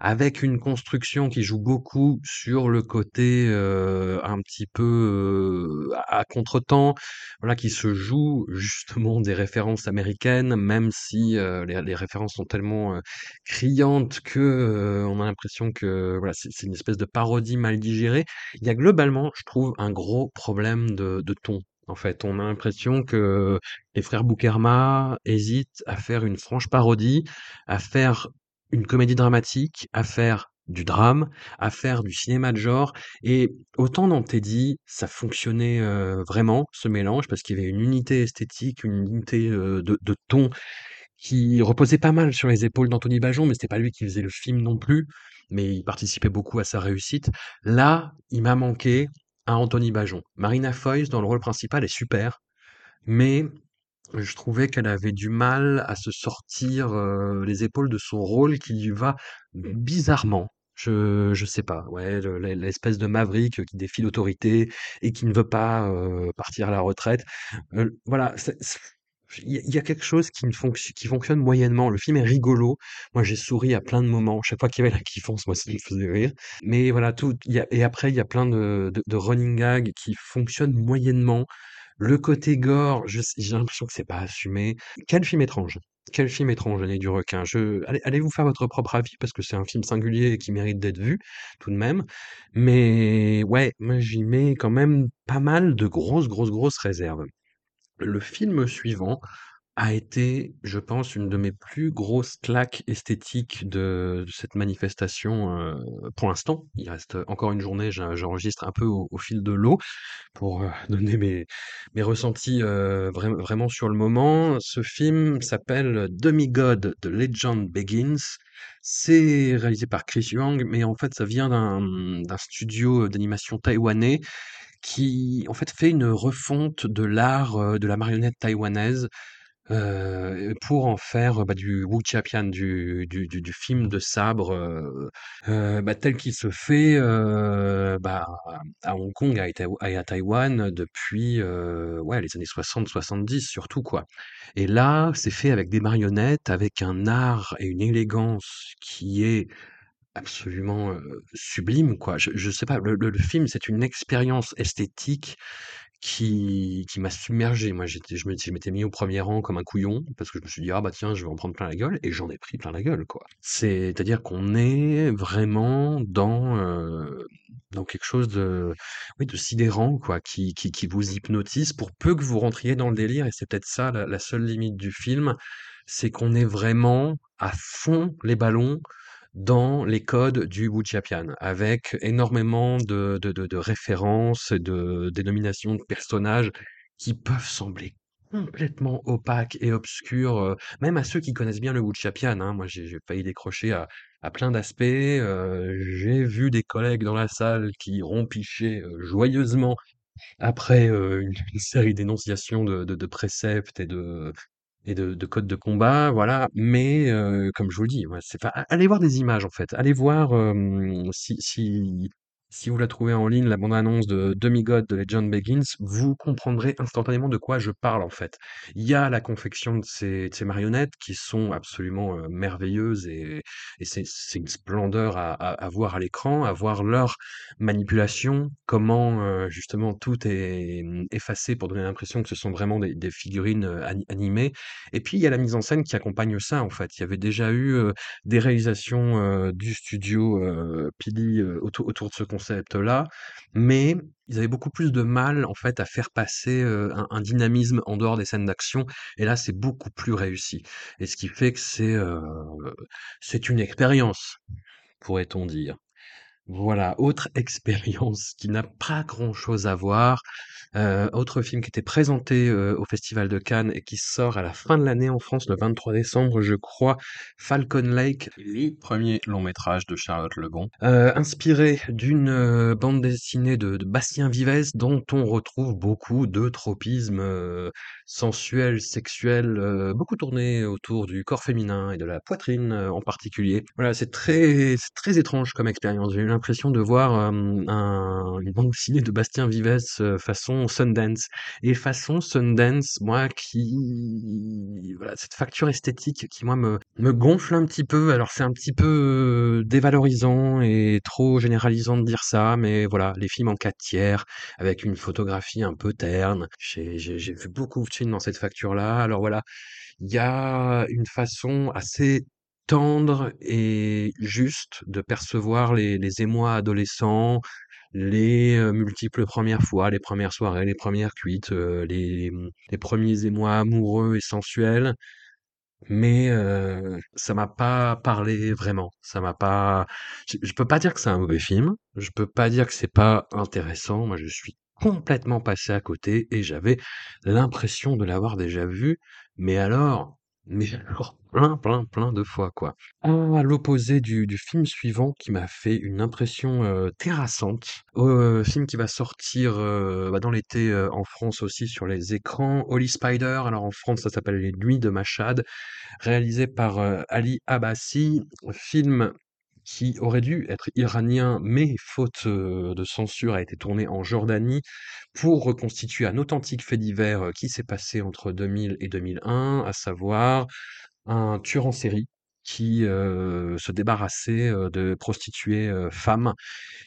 avec une construction qui joue beaucoup sur le côté, heu, un petit peu, heu, à contretemps, voilà, qui se joue justement des références américaines, même si, heu, les références sont tellement, heu, criantes que, heu, on a l'impression que, voilà, c'est une espèce de parodie mal digérée. Il y a globalement, je trouve, un gros problème de de ton, en fait. On a l'impression que les frères Boukhama hésitent à faire une franche parodie, à faire une comédie dramatique, à faire du drame, à faire du cinéma de genre et autant dans Teddy, ça fonctionnait, heu, vraiment ce mélange parce qu'il y avait une unité esthétique, une unité, heu, de ton qui reposait pas mal sur les épaules d'Anthony Bajon, mais c'était pas lui qui faisait le film non plus, mais il participait beaucoup à sa réussite. Là, il m'a manqué un Anthony Bajon. Marina Foïs dans le rôle principal est super, mais je trouvais qu'elle avait du mal à se sortir, heu, les épaules de son rôle qui lui va bizarrement. Je je sais pas, ouais, le l'e l'espèce de maverick qui défie l'autorité et qui ne veut pas, heu, partir à la retraite. Heu, voilà, il y a quelque chose qui ne qui fonctionne moyennement. Le film est rigolo. Moi, j'ai souri à plein de moments. Chaque fois qu'il y avait la kiffance, moi, ça me faisait rire. Mais voilà, tout et après, il y a plein de de de running gags qui fonctionnent moyennement. Le côté gore, j'ai l'impression que c'est pas assumé. Quel film étrange! Quel film étrange, Nez du requin. Je allez allez vous faire votre propre avis parce que c'est un film singulier et qui mérite d'être vu, tout de même. Mais ouais, moi j'y mets quand même pas mal de grosses, grosses, grosses réserves. Le film suivant a été, je pense, une de mes plus grosses claques esthétiques de cette manifestation, pour l'instant. Il reste encore une journée, j'en j'enregistre un peu au fil de l'eau pour, donner mes ressentis, vraiment sur le moment. Ce film s'appelle Demigod: The Legend Begins. C'est réalisé par Chris Huang, mais en fait, ça vient d'un, studio d'animation taïwanais qui, en fait, fait une refonte de l'art, de la marionnette taïwanaise, pour en faire, bah, du wuxiapian, du du du film de sabre, bah, tel qu'il se fait, bah, à Hong Kong et à Taïwan depuis, ouais, les années 60-70 surtout, quoi. Et là, c'est fait avec des marionnettes, avec un art et une élégance qui est absolument, sublime, quoi. Je je sais pas, le film, c'est une expérience esthétique qui qui m'a submergé. Moi, j'étais je m'étais mis au premier rang comme un couillon parce que je me suis dit: «Ah bah tiens, je vais en prendre plein la gueule» et j'en ai pris plein la gueule, quoi. C'est-à-dire qu'on est vraiment dans, dans quelque chose de, oui, de sidérant, quoi, qui qui vous hypnotise pour peu que vous rentriez dans le délire et c'est peut-être ça la seule limite du film, c'est qu'on est vraiment à fond les ballons dans les codes du wuxiapian, avec énormément de de de de références, dénominations de personnages qui peuvent sembler complètement opaques et obscurs, heu, même à ceux qui connaissent bien le wuxiapian, hein. Moi, j'ai failli décrocher à à plein d'aspects, heu, j'ai vu des collègues dans la salle qui rompichaient, heu, joyeusement après, une série d'énonciations de préceptes et de et de de codes de combat, voilà. Mais, comme je vous le dis, c'est enfin, allez voir des images, en fait. Allez voir, si si si vous la trouvez en ligne, la bande annonce de Demigod: The Legend Begins, vous comprendrez instantanément de quoi je parle, en fait. Il y a la confection de ces de marionnettes qui sont absolument, heu, merveilleuses et c'est une splendeur à voir à l'écran, à voir leur manipulation, comment, heu, justement tout est, mmh, effacé pour donner l'impression que ce sont vraiment des figurines, ani animées et puis il y a la mise en scène qui accompagne ça, en fait. Il y avait déjà eu, des réalisations, du studio, heu, autour autour de ce concept-là, mais ils avaient beaucoup plus de mal, en fait, à faire passer, un dynamisme en dehors des scènes d'action et là, c'est beaucoup plus réussi et ce qui fait que c'est, c'est une expérience, pourrait-on dire. Voilà, autre expérience qui n'a pas grand-chose à voir, heu, autre film qui était présenté, heu, au Festival de Cannes et qui sort à la fin de l'année en France, le 23 décembre, je crois, Falcon Lake, le premier long métrage de Charlotte Lebon, heu, inspiré d'une, heu, bande dessinée de de Bastien Vivès dont on retrouve beaucoup de tropismes, heu, sensuels, sexuels, heu, beaucoup tournés autour du corps féminin et de la poitrine, heu, en particulier. Voilà, c'est très c'est très étrange comme expérience. J'ai eu l'impression de voir, un une bande dessinée de Bastien Vives, façon Sundance et façon Sundance, moi qui voilà, cette facture esthétique qui moi me me gonfle un petit peu. Alors c'est un petit peu, dévalorisant et trop généralisant de dire ça, mais voilà, les films en 4 tiers avec une photographie un peu terne. J'ai vu beaucoup de films dans cette facture-là. Alors voilà, il y a une façon assez tendre et juste de percevoir les émois adolescents, les, multiples premières fois, les premières soirées, les premières cuites, les, premiers émois amoureux et sensuels. Mais, heu, ça m'a pas parlé vraiment. Ça m'a pas je je peux pas dire que c'est un mauvais film, je peux pas dire que c'est pas intéressant. Moi, je suis complètement passé à côté et j'avais l'impression de l'avoir déjà vu, mais alors mais plein, plein, plein de fois, quoi. À l'opposé du film suivant qui m'a fait une impression, terrassante, film qui va sortir, bah, dans l'été, en France aussi sur les écrans, Holy Spider, alors en France ça s'appelle Les Nuits de Mashhad, réalisé par, Ali Abbasi, film qui aurait dû être iranien, mais faute, de censure a été tourné en Jordanie pour reconstituer un authentique fait divers, qui s'est passé entre 2000 et 2001, à savoir un tueur en série qui, se débarrassait, de prostituées, femmes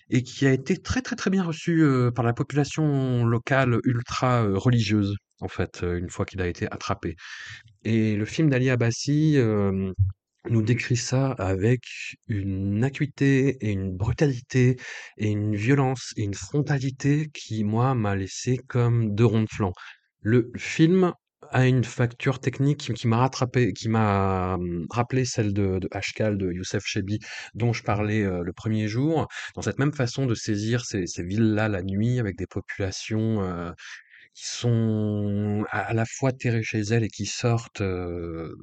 et qui a été très, très, très bien reçu, par la population locale ultra, religieuse, en fait, une fois qu'il a été attrapé. Et le film d'Ali hem, nous décrit ça avec une acuité et une brutalité et une violence et une frontalité qui, moi, m'a laissé comme 2 ronds de flanc. Le film a une facture technique qui m'a rattrapé qui m'a, mmh, rappelé celle de de de Youssef Chebbi dont je parlais, heu, le premier jour, dans cette même façon de saisir ces villes-là la nuit avec des populations, heu, qui sont à la fois terrées chez elles et qui sortent, heu,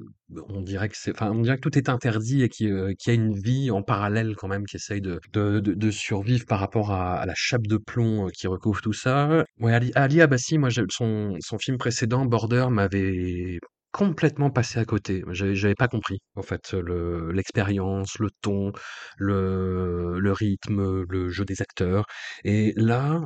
on dirait que que tout est interdit et qu'il, heu, qu'il y a une vie en parallèle quand même qui essaye de survivre par rapport à la chape de plomb, heu, qui recouvre tout ça. Ouais, Ali Ali Abbasi, moi, son film précédent, Border, m'avait complètement passé à côté. J'avais pas compris, en fait, le l'expérience, le ton, le rythme, le jeu des acteurs et là,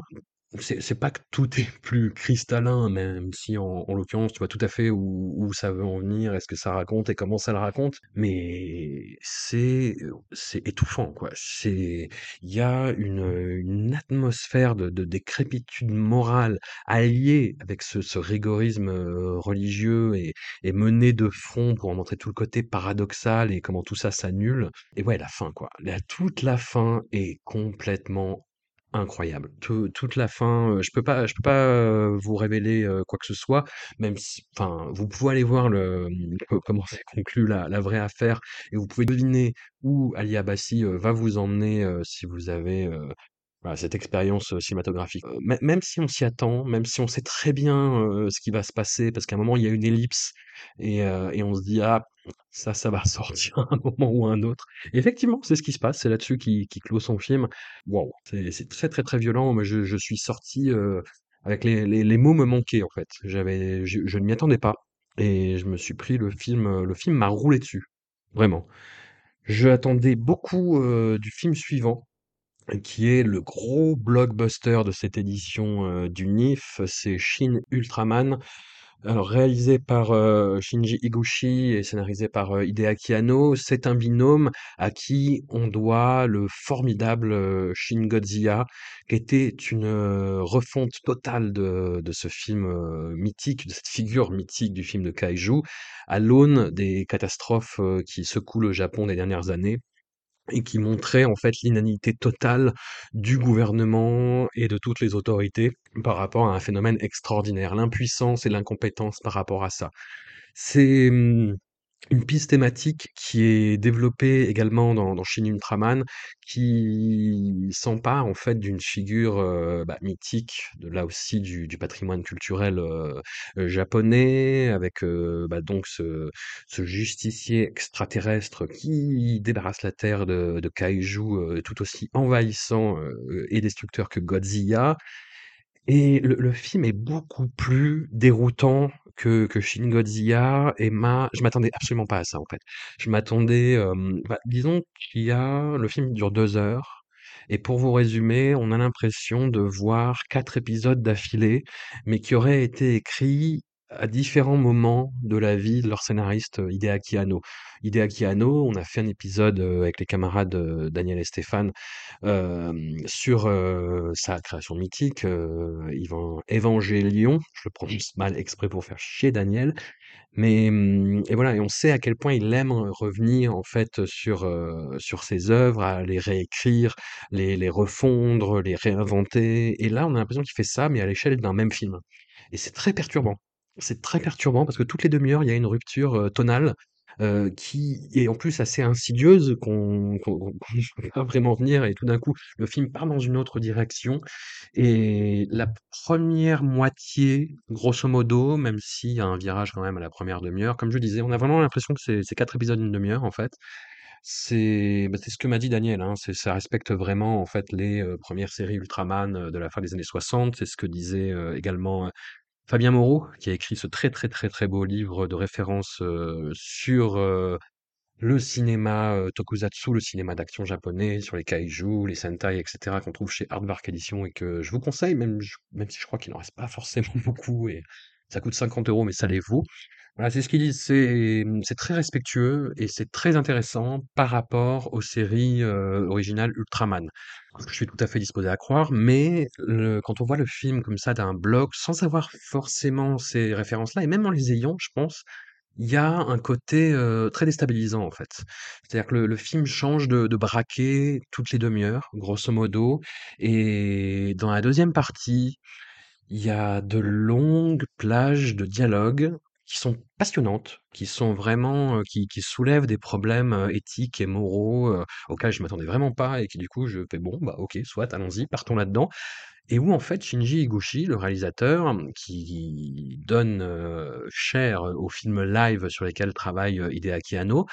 c'est pas que tout est plus cristallin, même si en en l'occurrence, tu vois tout à fait où où ça veut en venir et ce que ça raconte et comment ça le raconte, mais c'est, c'est étouffant, quoi. C'est il y a une, une atmosphère de de décrépitude morale alliée avec ce ce rigorisme, heu, religieux et et mené de front pour en montrer tout le côté paradoxal et comment tout ça s'annule et ouais, la fin, quoi. La toute la fin est complètement Incroyable. Tout toute la fin, je peux pas peux pas, vous révéler, quoi que ce soit, même si enfin, vous pouvez aller voir le, mmh, co comment s'est conclue la vraie affaire et vous pouvez deviner où Ali heu, va vous emmener, si vous avez, voilà, cette expérience, heu, cinématographique. Mê même si on s'y attend, même si on sait très bien, heu, ce qui va se passer, parce qu'à un moment, il y a une ellipse et et on se dit: «Ah, ça, ça va sortir à un moment ou à un autre». Effectivement, c'est ce qui se passe, c'est là-dessus qu'il clôt son film. Waouh, c'est très, très, très violent. Moi, je suis sorti, avec les mots me manquaient, en fait. J'avais je je ne m'y attendais pas et je me suis pris le film, le film m'a roulé dessus, vraiment. Je attendais beaucoup, du film suivant qui est le gros blockbuster de cette édition, heu, du NIF, c'est Shin Ultraman. Alors réalisé par, heu, Shinji Higuchi et scénarisé par, heu, Hideaki Anno, c'est un binôme à qui on doit le formidable, Shin Godzilla, qui était une, refonte totale de ce film, mythique, de cette figure mythique du film de kaiju, à l'aune des catastrophes, qui secouent le Japon des dernières années et qui montrait en fait l'inanité totale du gouvernement et de toutes les autorités par rapport à un phénomène extraordinaire, l'impuissance et l'incompétence par rapport à ça. C'est, mmh, une piste thématique qui est développée également dans dans Shin Ultraman, qui s'empare en fait d'une figure, heu, bah, mythique, là aussi du patrimoine culturel, heu heu, japonais avec, bah, donc ce justicier extraterrestre qui débarrasse la Terre de de kaijus, heu, tout aussi envahissants, heu et destructeurs que Godzilla. Et le le film est beaucoup plus déroutant que que Shin Godzilla et m'a je m'attendais absolument pas à ça, en fait. Je m'attendais, hem, bah, disons qu'il y a le film dure 2 heures Et pour vous résumer, on a l'impression de voir 4 épisodes d'affilée, mais qui auraient été écrits à différents moments de la vie de leur scénariste, heu, Hideaki Anno. Hideaki on a fait un épisode, heu, avec les camarades, heu, Daniel et Stéphane, sur, sa création mythique, Evangelion. Je le prononce mal exprès pour faire chier Daniel. Mais, mmh et voilà et on sait à quel point il aime revenir en fait sur, sur ses œuvres, à les réécrire, les les refondre, les réinventer et là, on a l'impression qu'il fait ça, mais à l'échelle d'un même film et c'est très perturbant. C'est très perturbant parce que toutes les demi-heures, il y a une rupture, tonale, qui est en plus assez insidieuse, qu'on qu'on voit pas vraiment venir et tout d'un coup, le film part dans une autre direction et la première moitié, grosso modo, même s'il y a un virage quand même à la première demi-heure, comme je disais, on a vraiment l'impression que c'est 4 épisodes d'une demi-heure, en fait. C'est bah, ce que m'a dit Daniel, hein, ça respecte vraiment, en fait, les, 1 séries Ultraman, de la fin des années 60. C'est ce que disait, également, Fabien Moreau, qui a écrit ce très, très, très, très beau livre de référence, heu, sur, heu, le cinéma, heu, tokusatsu, le cinéma d'action japonais, sur les kaijus, les sentai et cetera, qu'on trouve chez Aardvark Éditions et que je vous conseille, même même si je crois qu'il en reste pas forcément beaucoup et ça coûte 50 € mais ça les vaut. Voilà, c'est ce qu'ils disent, c'est, mmh, c'est très respectueux et c'est très intéressant par rapport aux séries, heu, originales Ultraman. Je suis tout à fait disposé à croire, mais le quand on voit le film comme ça d'un bloc, sans avoir forcément ces références-là et même en les ayant, je pense, il y a un côté, heu, très déstabilisant, en fait. C'est-à-dire que le le film change de de braquet toutes les demi-heures, grosso modo et dans la deuxième partie, il y a de longues plages de dialogue qui sont passionnantes, qui sont vraiment, heu, qui soulèvent des problèmes, heu, éthiques et moraux, heu, auxquels je m'attendais vraiment pas et qui du coup je fais: «Bon, bah, OK, soit, allons-y, partons là-dedans» et où en fait Shinji Higuchi, le réalisateur, qui donne, heu, chair aux films live sur lesquels travaille, Hideaki Anno,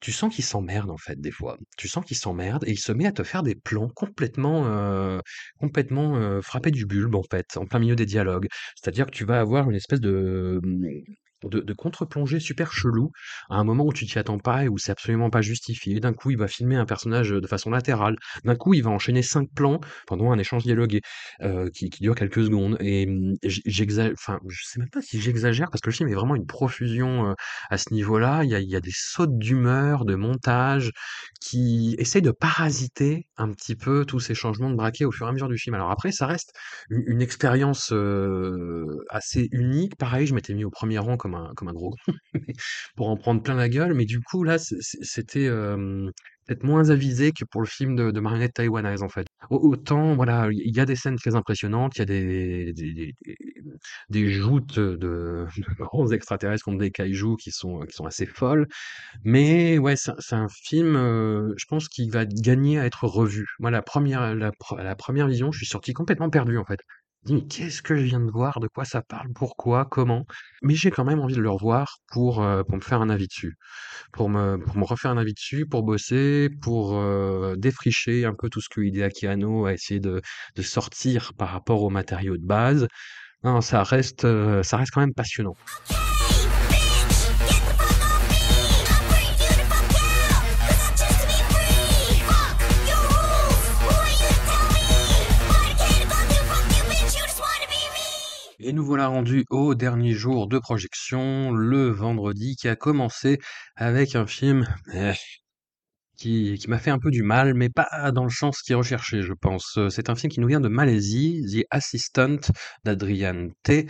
tu sens qu'il s'emmerde en fait des fois. Tu sens qu'il s'emmerde et il se met à te faire des plans complètement, complètement, frappés du bulbe en fait, en plein milieu des dialogues. C'est-à-dire que tu vas avoir une espèce de, de contre-plongée super chelou, à un moment où tu t'y attends pas et où c'est absolument pas justifié. D'un coup, il va filmer un personnage, heu, de façon latérale. D'un coup, il va enchaîner 5 plans pendant un échange dialogué, heu, qui dure quelques secondes et mmh, j j'exa enfin, je sais même pas si j'exagère parce que le film est vraiment une profusion, heu, à ce niveau-là. Il y a des sautes d'humeur, de montage qui essayent de parasiter un petit peu tous ces changements de braquet au fur et à mesure du film. Alors après, ça reste une expérience, heu, assez unique. Pareil, je m'étais mis au 1er rang comme un comme un gros pour en prendre plein la gueule, mais du coup là, c'était, peut-être moins avisé que pour le film de de marionnettes taïwanaises, en fait. Au autant voilà, il y a des scènes très impressionnantes, il y a des des des joutes, de de grands extraterrestres contre des kaijus qui sont, qui sont assez folles, mais ouais, c'est un film, heu, je pense qui va gagner à être revu. Moi, la 1re la pre la 1re vision, je suis sorti complètement perdu, en fait. Je me dis: «Mais qu'est-ce que je viens de voir? De quoi ça parle? Pourquoi? Comment?» mais j'ai quand même envie de le revoir pour, heu, pour me faire un avis dessus. Pour me pour me refaire un avis dessus, pour bosser, pour, heu, défricher un peu tout ce que Hideaki Anno a essayé de de sortir par rapport aux matériaux de base. Non, ça reste, heu, ça reste quand même passionnant. Et nous voilà rendus au dernier jour de projection, le vendredi, qui a commencé avec un film, qui qui m'a fait un peu du mal, mais pas dans le sens qui est recherché, je pense. C'est un film qui nous vient de Malaisie, The Assistant d'Adrian Tay.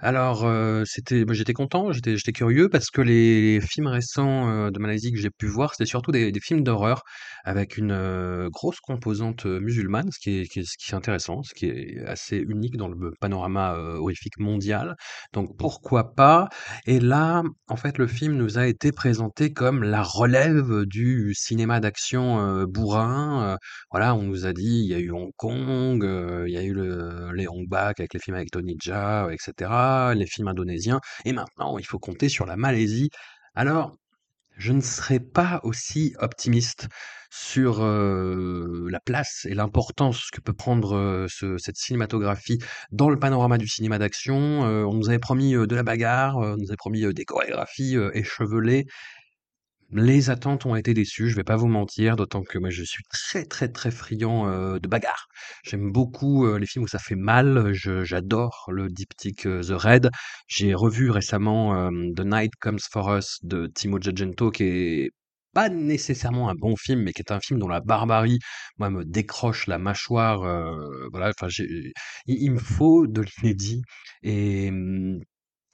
Alors, c'était j'étais content, j'étais curieux parce que les films récents, de Malaisie que j'ai pu voir, c'était surtout des films d'horreur avec une, grosse composante, musulmane, ce qui est ce qui est intéressant, ce qui est assez unique dans le panorama, horrifique mondial, donc pourquoi pas? Et là, en fait, le film nous a été présenté comme la relève du cinéma d'action, bourrin, voilà, on nous a dit: «Il y a eu Hong Kong, il y a eu le les Hong Bak avec les films avec Tony Jaa, et cetera, les films indonésiens et maintenant il faut compter sur la Malaisie». Alors, je ne serais pas aussi optimiste sur, la place et l'importance que peut prendre, cette cinématographie dans le panorama du cinéma d'action. On nous avait promis, de la bagarre, on nous avait promis, des chorégraphies, échevelées Les attentes ont été déçues, je vais pas vous mentir, d'autant que moi je suis très, très, très friand, heu, de bagarre. J'aime beaucoup, heu, les films où ça fait mal, j'adore le diptyque, heu, The Raid. J'ai revu récemment, The Night Comes for Us de Timo Tchadjento qui est pas nécessairement un bon film, mais qui est un film dont la barbarie, moi, me décroche la mâchoire, voilà, enfin il il me faut de l'inédit et mmh,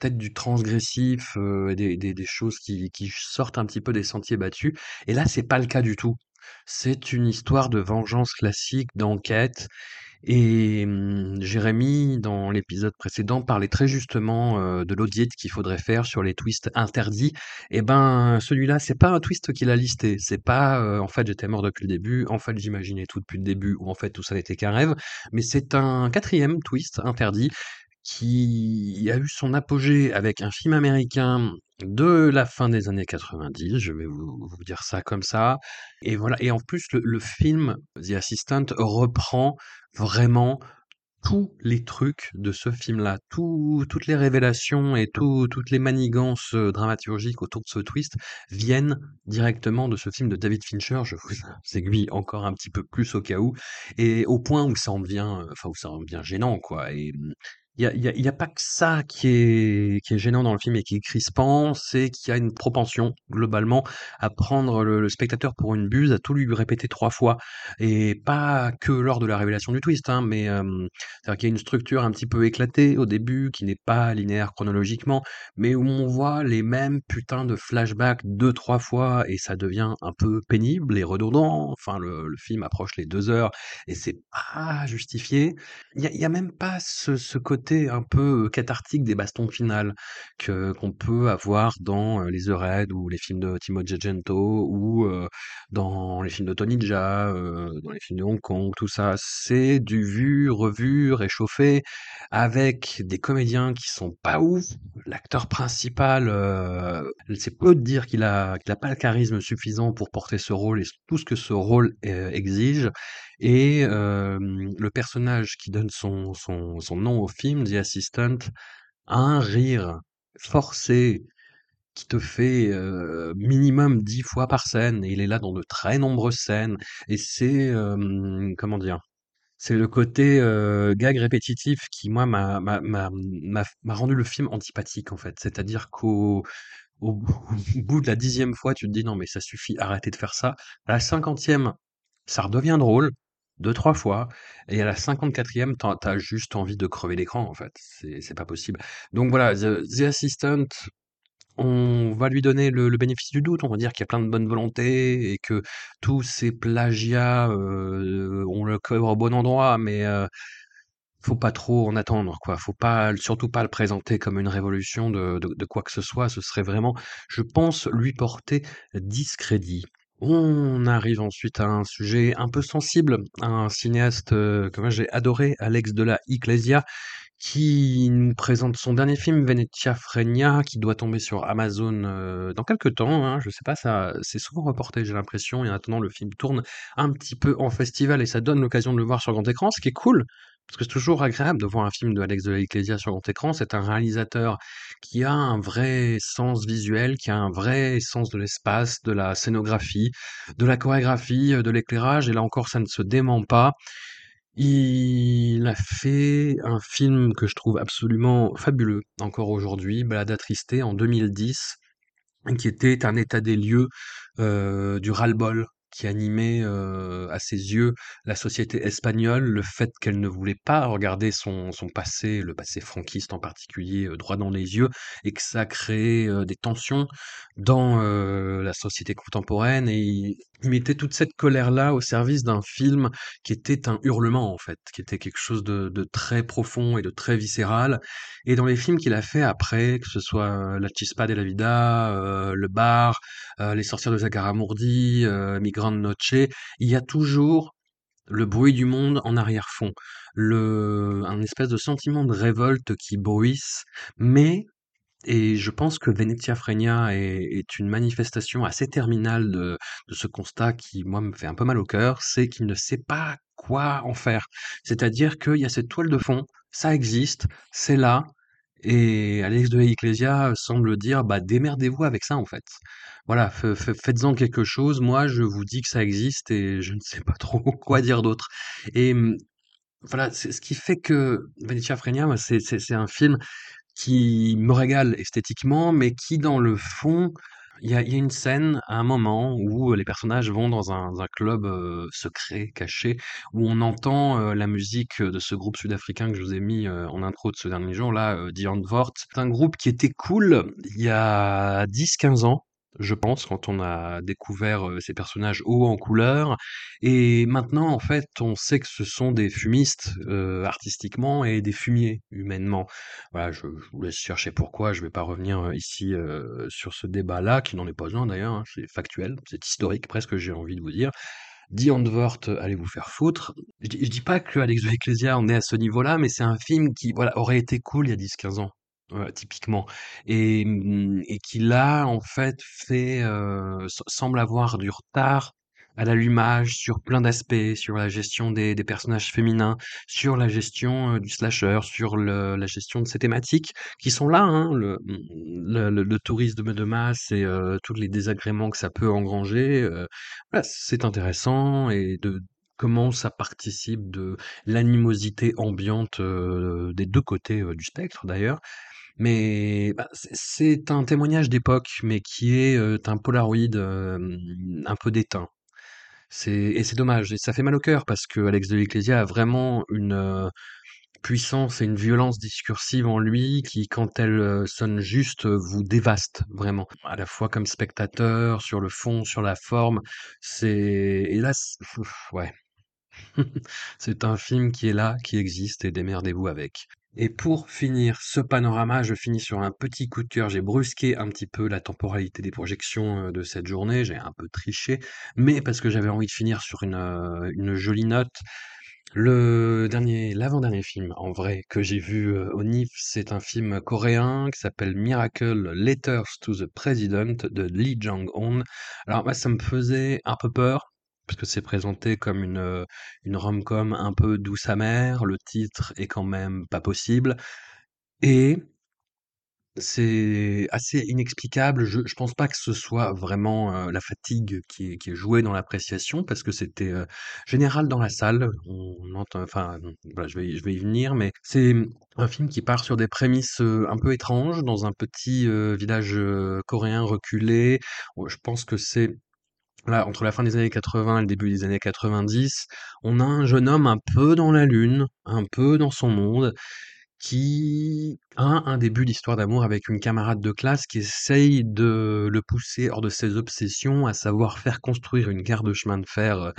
peut-être du transgressif, des choses qui sortent un petit peu des sentiers battus. Et là, c'est pas le cas du tout. C'est une histoire de vengeance classique, d'enquête. Et mmh, Jérémy, dans l'épisode précédent, parlait très justement, de l'audit qu'il faudrait faire sur les twists interdits. Et ben, celui-là, c'est pas un twist qu'il a listé. C'est pas, en fait, j'étais mort depuis le début, en fait, j'imaginais tout depuis le début ou en fait, tout ça n'était qu'un rêve, mais c'est un quatrième twist interdit qui a eu son apogée avec un film américain de la fin des années 90, je vais vous, dire ça comme ça. Et voilà. Et en plus, le, film The Assistant reprend vraiment tous les trucs de ce film-là, tout, toutes les révélations et tout, toutes les manigances euh, dramaturgiques autour de ce twist viennent directement de ce film de David Fincher. Je vous aiguille encore un petit peu plus au cas où, et au point où ça en devient, euh, enfin où ça en devient gênant, quoi. Il y a, pas que ça qui est, gênant dans le film et qui est crispant, c'est qu'il y a une propension, globalement, à prendre le, spectateur pour une buse, à tout lui répéter trois fois. Et pas que lors de la révélation du twist, hein, mais euh, c'est-à-dire qu'il y a une structure un petit peu éclatée au début, qui n'est pas linéaire chronologiquement, mais où on voit les mêmes putains de flashbacks deux, trois fois, et ça devient un peu pénible et redondant. Enfin, le, film approche les deux heures, et c'est pas justifié. Il y a, même pas ce côté un peu cathartique des bastons finales que qu'on peut avoir dans les The Raid ou les films de Timothée Gento ou dans les films de Tony Jaa, dans les films de Hong Kong, tout ça. C'est du vu, revu, réchauffé, avec des comédiens qui sont pas ouf. L'acteur principal, c'est peu de dire qu'il a qu'il a pas le charisme suffisant pour porter ce rôle et tout ce que ce rôle exige. Et le personnage qui donne son son son nom au film, The Assistant, a un rire forcé qui te fait, minimum 10 fois par scène et il est là dans de très nombreuses scènes et c'est, comment dire? C'est le côté, gag répétitif qui moi m'a rendu le film antipathique, en fait. C'est-à-dire qu'au au bout de la dixième fois, tu te dis: «Non mais ça suffit, arrêtez de faire ça». La cinquantième, ça redevient drôle, deux trois fois et à la 54e, tu as juste envie de crever l'écran, en fait. C'est pas possible. Donc voilà, The Assistant, on va lui donner le bénéfice du doute. On va dire qu'il y a plein de bonne volonté et que tous ces plagiats, heu, on le colle au bon endroit, mais heu, faut pas trop en attendre, quoi. Faut pas surtout pas le présenter comme une révolution de de quoi que ce soit. Ce serait vraiment, je pense, lui porter discrédit. On arrive ensuite à un sujet un peu sensible, un cinéaste, heu, que moi j'ai adoré, Alex de la Iglesia, qui nous présente son dernier film, Venezia Fregna, qui doit tomber sur Amazon, heu, dans quelque temps, hein. Je sais pas, ça c'est souvent reporté, j'ai l'impression et en attendant le film tourne un petit peu en festival et ça donne l'occasion de le voir sur grand écran, ce qui est cool, parce que c'est toujours agréable de voir un film de Alex de la Iglesia sur grand écran. C'est un réalisateur qui a un vrai sens visuel, qui a un vrai sens de l'espace, de la scénographie, de la chorégraphie, heu, de l'éclairage et là encore ça ne se dément pas. Il a fait un film que je trouve absolument fabuleux encore aujourd'hui, Balade attristée en 2010, qui était un état des lieux, heu, du ras-le-bol qui animait, à ses yeux la société espagnole, le fait qu'elle ne voulait pas regarder son son passé, le passé franquiste en particulier, droit dans les yeux et que ça créait, heu, des tensions dans, la société contemporaine et mettait toute cette colère-là au service d'un film qui était un hurlement, en fait, qui était quelque chose de de très profond et de très viscéral et dans les films qu'il a fait après, que ce soit, La Chispa de la Vida, heu, Le Bar, heu, Les Sorcières de Zagara-Mourdi, heu, Mi Grande Noche, il y a toujours le bruit du monde en arrière-fond. Le un espèce de sentiment de révolte qui bruisse, mais et je pense que Venezia Fregna est une manifestation assez terminale de ce constat qui, moi, me fait un peu mal au cœur, c'est qu'il ne sait pas quoi en faire. C'est-à-dire qu'il y a cette toile de fond, ça existe, c'est là et Alex de Ecclesia semble dire: «Bah, démerdez-vous avec ça, en fait. Voilà, faites-en quelque chose. Moi, je vous dis que ça existe et je ne sais pas trop quoi dire d'autre» et mmh, voilà, ce qui fait que Venetia Frenia, c'est un film qui me régale esthétiquement, mais qui, dans le fond, il y a une scène, à un moment, où les personnages vont dans un club, heu, secret, caché, où on entend, heu, la musique, de ce groupe sud-africain que je vous ai mis, en intro de ce dernier jour là, Die Antwoord. C'est un groupe qui était cool il y a 10-15 ans, je pense, quand on a découvert, ces personnages hauts en couleur et maintenant, en fait, on sait que ce sont des fumistes, artistiquement et des fumiers humainement. Voilà, je vous laisse chercher pourquoi, je vais pas revenir, ici, sur ce débat-là, qui n'en est pas un d'ailleurs, hein, c'est factuel, c'est historique presque, j'ai envie de vous dire. Die Antwoord, allez vous faire foutre. Je je dis pas que Alex de Ecclesia en est à ce niveau-là, mais c'est un film qui, voilà, aurait été cool il y a 10-15 ans, voilà, typiquement et mmh et qui là, en fait, fait, se semble avoir du retard à l'allumage sur plein d'aspects, sur la gestion des personnages féminins, sur la gestion, heu, du slasher, sur la gestion de ces thématiques qui sont là, hein, le, tourisme de masse et tous les désagréments que ça peut engranger, voilà, c'est intéressant et de comment ça participe de l'animosité ambiante, des 2 côtés, du spectre d'ailleurs. Mais, bah, c'est un témoignage d'époque, mais qui est, un polaroid, un peu déteint. Et c'est dommage et ça fait mal au cœur parce que Alex de Ecclesia a vraiment une, puissance et une violence discursive en lui qui, quand elle, sonne juste, vous dévaste vraiment. À la fois comme spectateur, sur le fond, sur la forme, c'est c ouais. C'est un film qui est là, qui existe et démerdez-vous avec. Et pour finir ce panorama, je finis sur un petit coup de cœur. J'ai brusqué un petit peu la temporalité des projections, heu, de cette journée, j'ai un peu triché, mais parce que j'avais envie de finir sur une, une jolie note. Le dernier l'avant-dernier film, en vrai, que j'ai vu, heu, au NIF, c'est un film coréen qui s'appelle Miracle: Letters to the President de Lee Jang-un. Alors moi, ça me faisait un peu peur, parce que c'est présenté comme une, heu, une rom-com un peu douce amère, le titre est quand même pas possible et c'est assez inexplicable. Je je pense pas que ce soit vraiment, heu, la fatigue qui est jouée dans l'appréciation parce que c'était, heu, général dans la salle. On entend enfin, voilà, je vais je vais y venir, mais c'est, un film qui part sur des prémices, un peu étranges dans un petit, village, coréen reculé. Je pense que c'est Là, entre la fin des années 80 et le début des années 90, on a un jeune homme un peu dans la lune, un peu dans son monde, qui a un début d'histoire d'amour avec une camarade de classe qui essaye de le pousser hors de ses obsessions, à savoir faire construire une gare de chemin de fer, heu,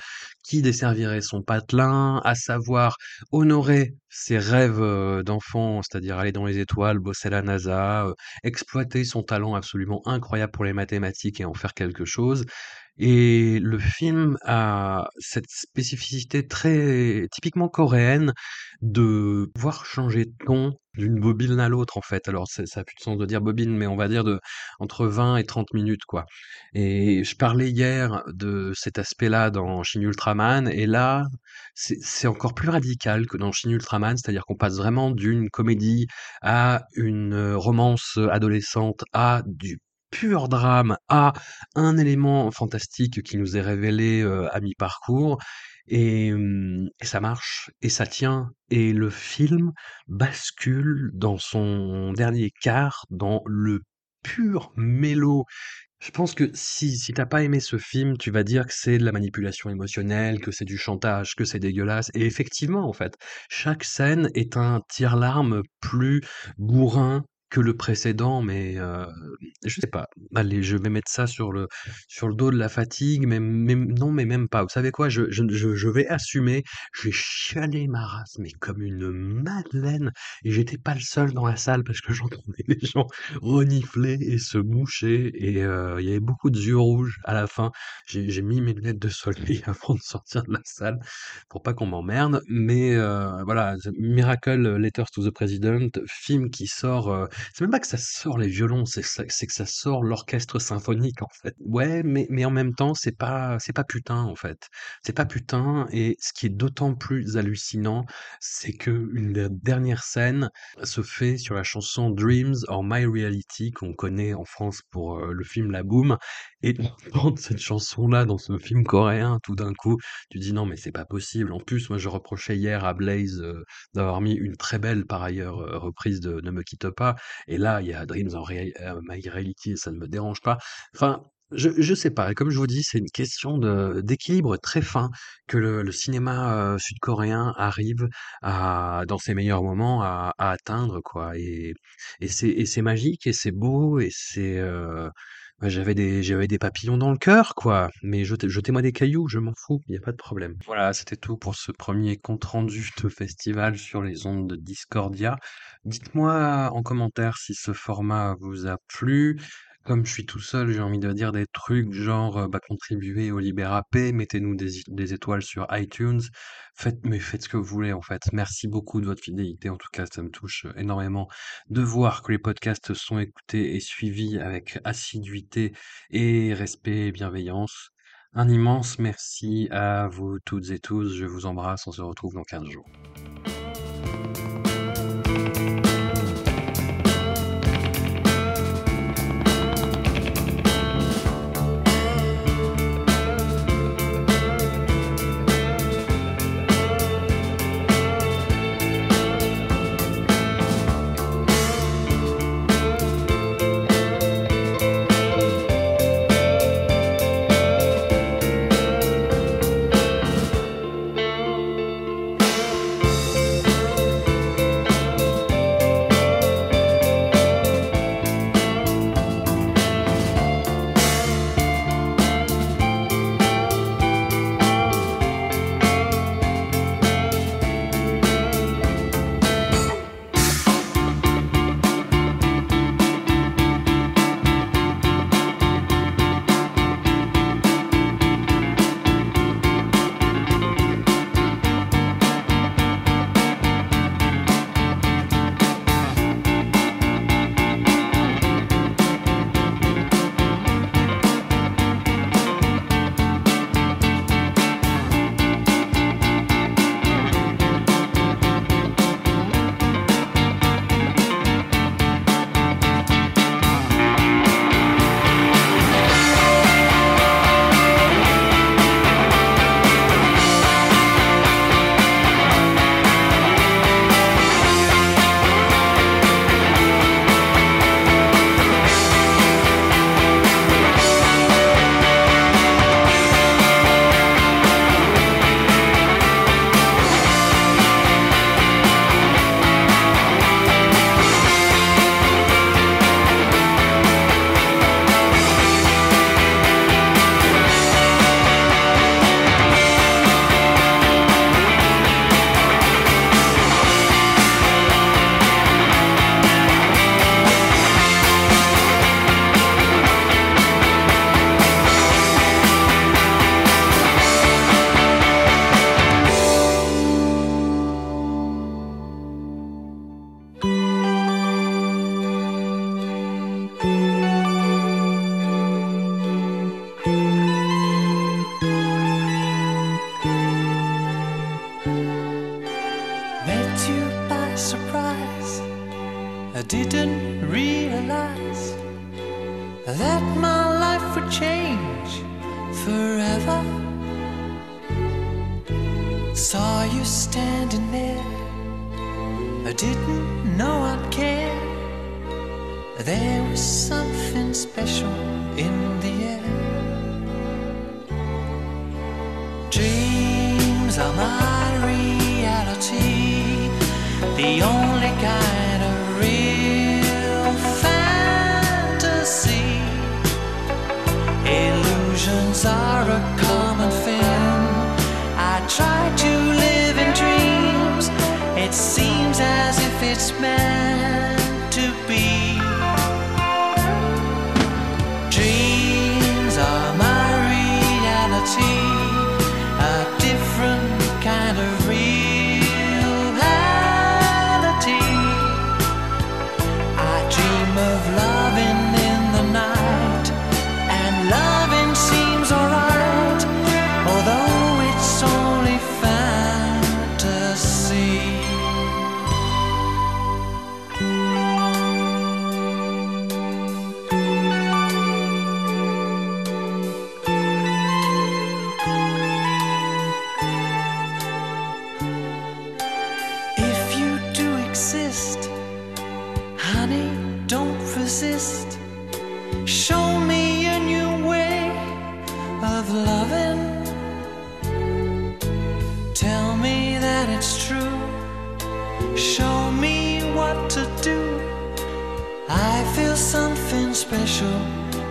qui desservirait son patelin, à savoir honorer ses rêves, heu, d'enfant, c'est-à-dire aller dans les étoiles, bosser à la NASA, heu, exploiter son talent absolument incroyable pour les mathématiques et en faire quelque chose et le film a cette spécificité très typiquement coréenne de pouvoir changer de ton d'une bobine à l'autre, en fait. Alors ça a plus de sens de dire bobine, mais on va dire de entre 20 et 30 minutes, quoi et je parlais hier de cet aspect-là dans Shin Ultraman et là, c'est encore plus radical que dans Shin Ultraman, c'est-à-dire qu'on passe vraiment d'une comédie à une, heu, romance, adolescente, à du pur drame, à un élément fantastique qui nous est révélé, heu, à mi-parcours et ça marche et ça tient et le film bascule dans son dernier quart dans le pur mélo. Je pense que si si tu as pas aimé ce film, tu vas dire que c'est de la manipulation émotionnelle, que c'est du chantage, que c'est dégueulasse et effectivement, en fait, chaque scène est un tire-larme plus bourrin que le précédent mais heu, je sais pas. Allez, je vais mettre ça sur le sur le dos de la fatigue, mais mais non, mais même pas. Vous savez quoi? Je je je vais assumer, j'ai chialé ma race, mais comme une madeleine et j'étais pas le seul dans la salle parce que j'entendais les gens renifler et se moucher et heu, il y avait beaucoup de yeux rouges à la fin. J'ai mis mes lunettes de soleil avant de sortir de la salle pour pas qu'on m'emmerde, mais heu, voilà, Miracle: Letters to the President, film qui sort, c'est même pas que ça sort les violons, c'est que ça sort l'orchestre symphonique, en fait. Ouais, mais mais en même temps, c'est pas c'est pas putain, en fait. C'est pas putain et ce qui est d'autant plus hallucinant, c'est qu'une des dernières scènes se fait sur la chanson Dreams or My Reality qu'on connaît en France pour, heu, le film La Boum et d'entendre cette chanson-là dans ce film coréen, tout d'un coup, tu dis: «Non mais c'est pas possible». En plus, moi je reprochais hier à Blaze, heu, d'avoir mis une très belle par ailleurs, heu, reprise de Ne me quitte pas et là, il y a Dreams Rea heu, My Reality ça ne me dérange pas. Enfin, je je sais pas et comme je vous dis, c'est une question d'équilibre très fin que le le cinéma, heu, sud-coréen arrive à dans ses meilleurs moments à à atteindre quoi et et c'est magique et c'est beau et c'est, heu, j'avais des j'avais des papillons dans le cœur quoi, mais jetez jetez-moi des cailloux, je m'en fous, il y a pas de problème. Voilà, c'était tout pour ce premier compte rendu de festival sur les ondes de Discordia. Dites-moi en commentaire si ce format vous a plu. Comme je suis tout seul, j'ai envie de dire des trucs genre, heu, bah, contribuez au Libérapé, mettez-nous des étoiles sur iTunes, faites mais faites ce que vous voulez en fait. Merci beaucoup de votre fidélité, en tout cas ça me touche, énormément de voir que les podcasts sont écoutés et suivis avec assiduité et respect et bienveillance. Un immense merci à vous toutes et tous, je vous embrasse, on se retrouve dans 15 jours. Dreams are my reality, the only kind of real fantasy. Illusions are a common thing. I try to live in dreams. It seems as if it's meant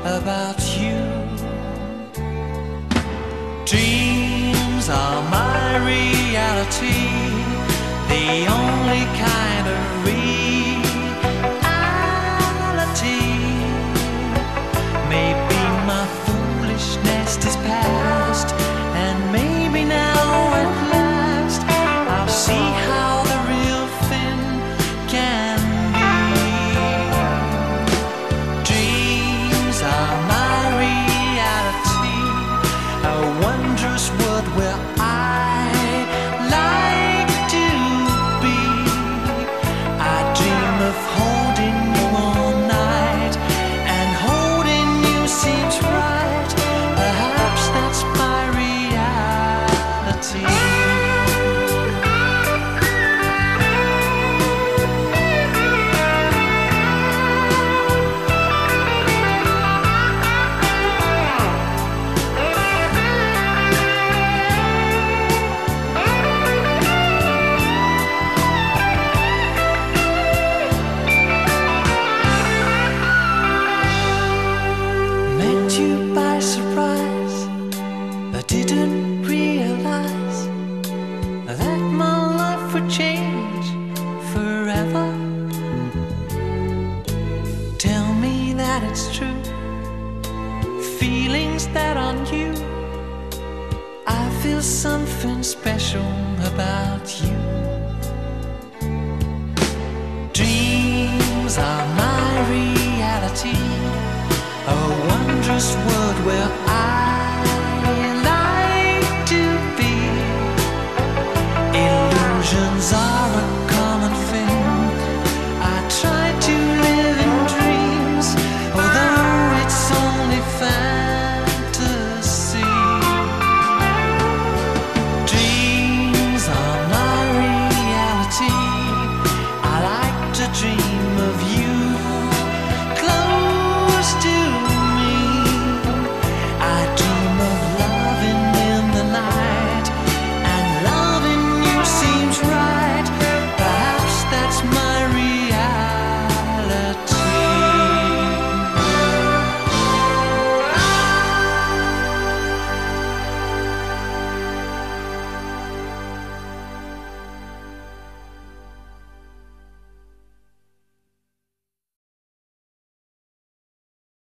about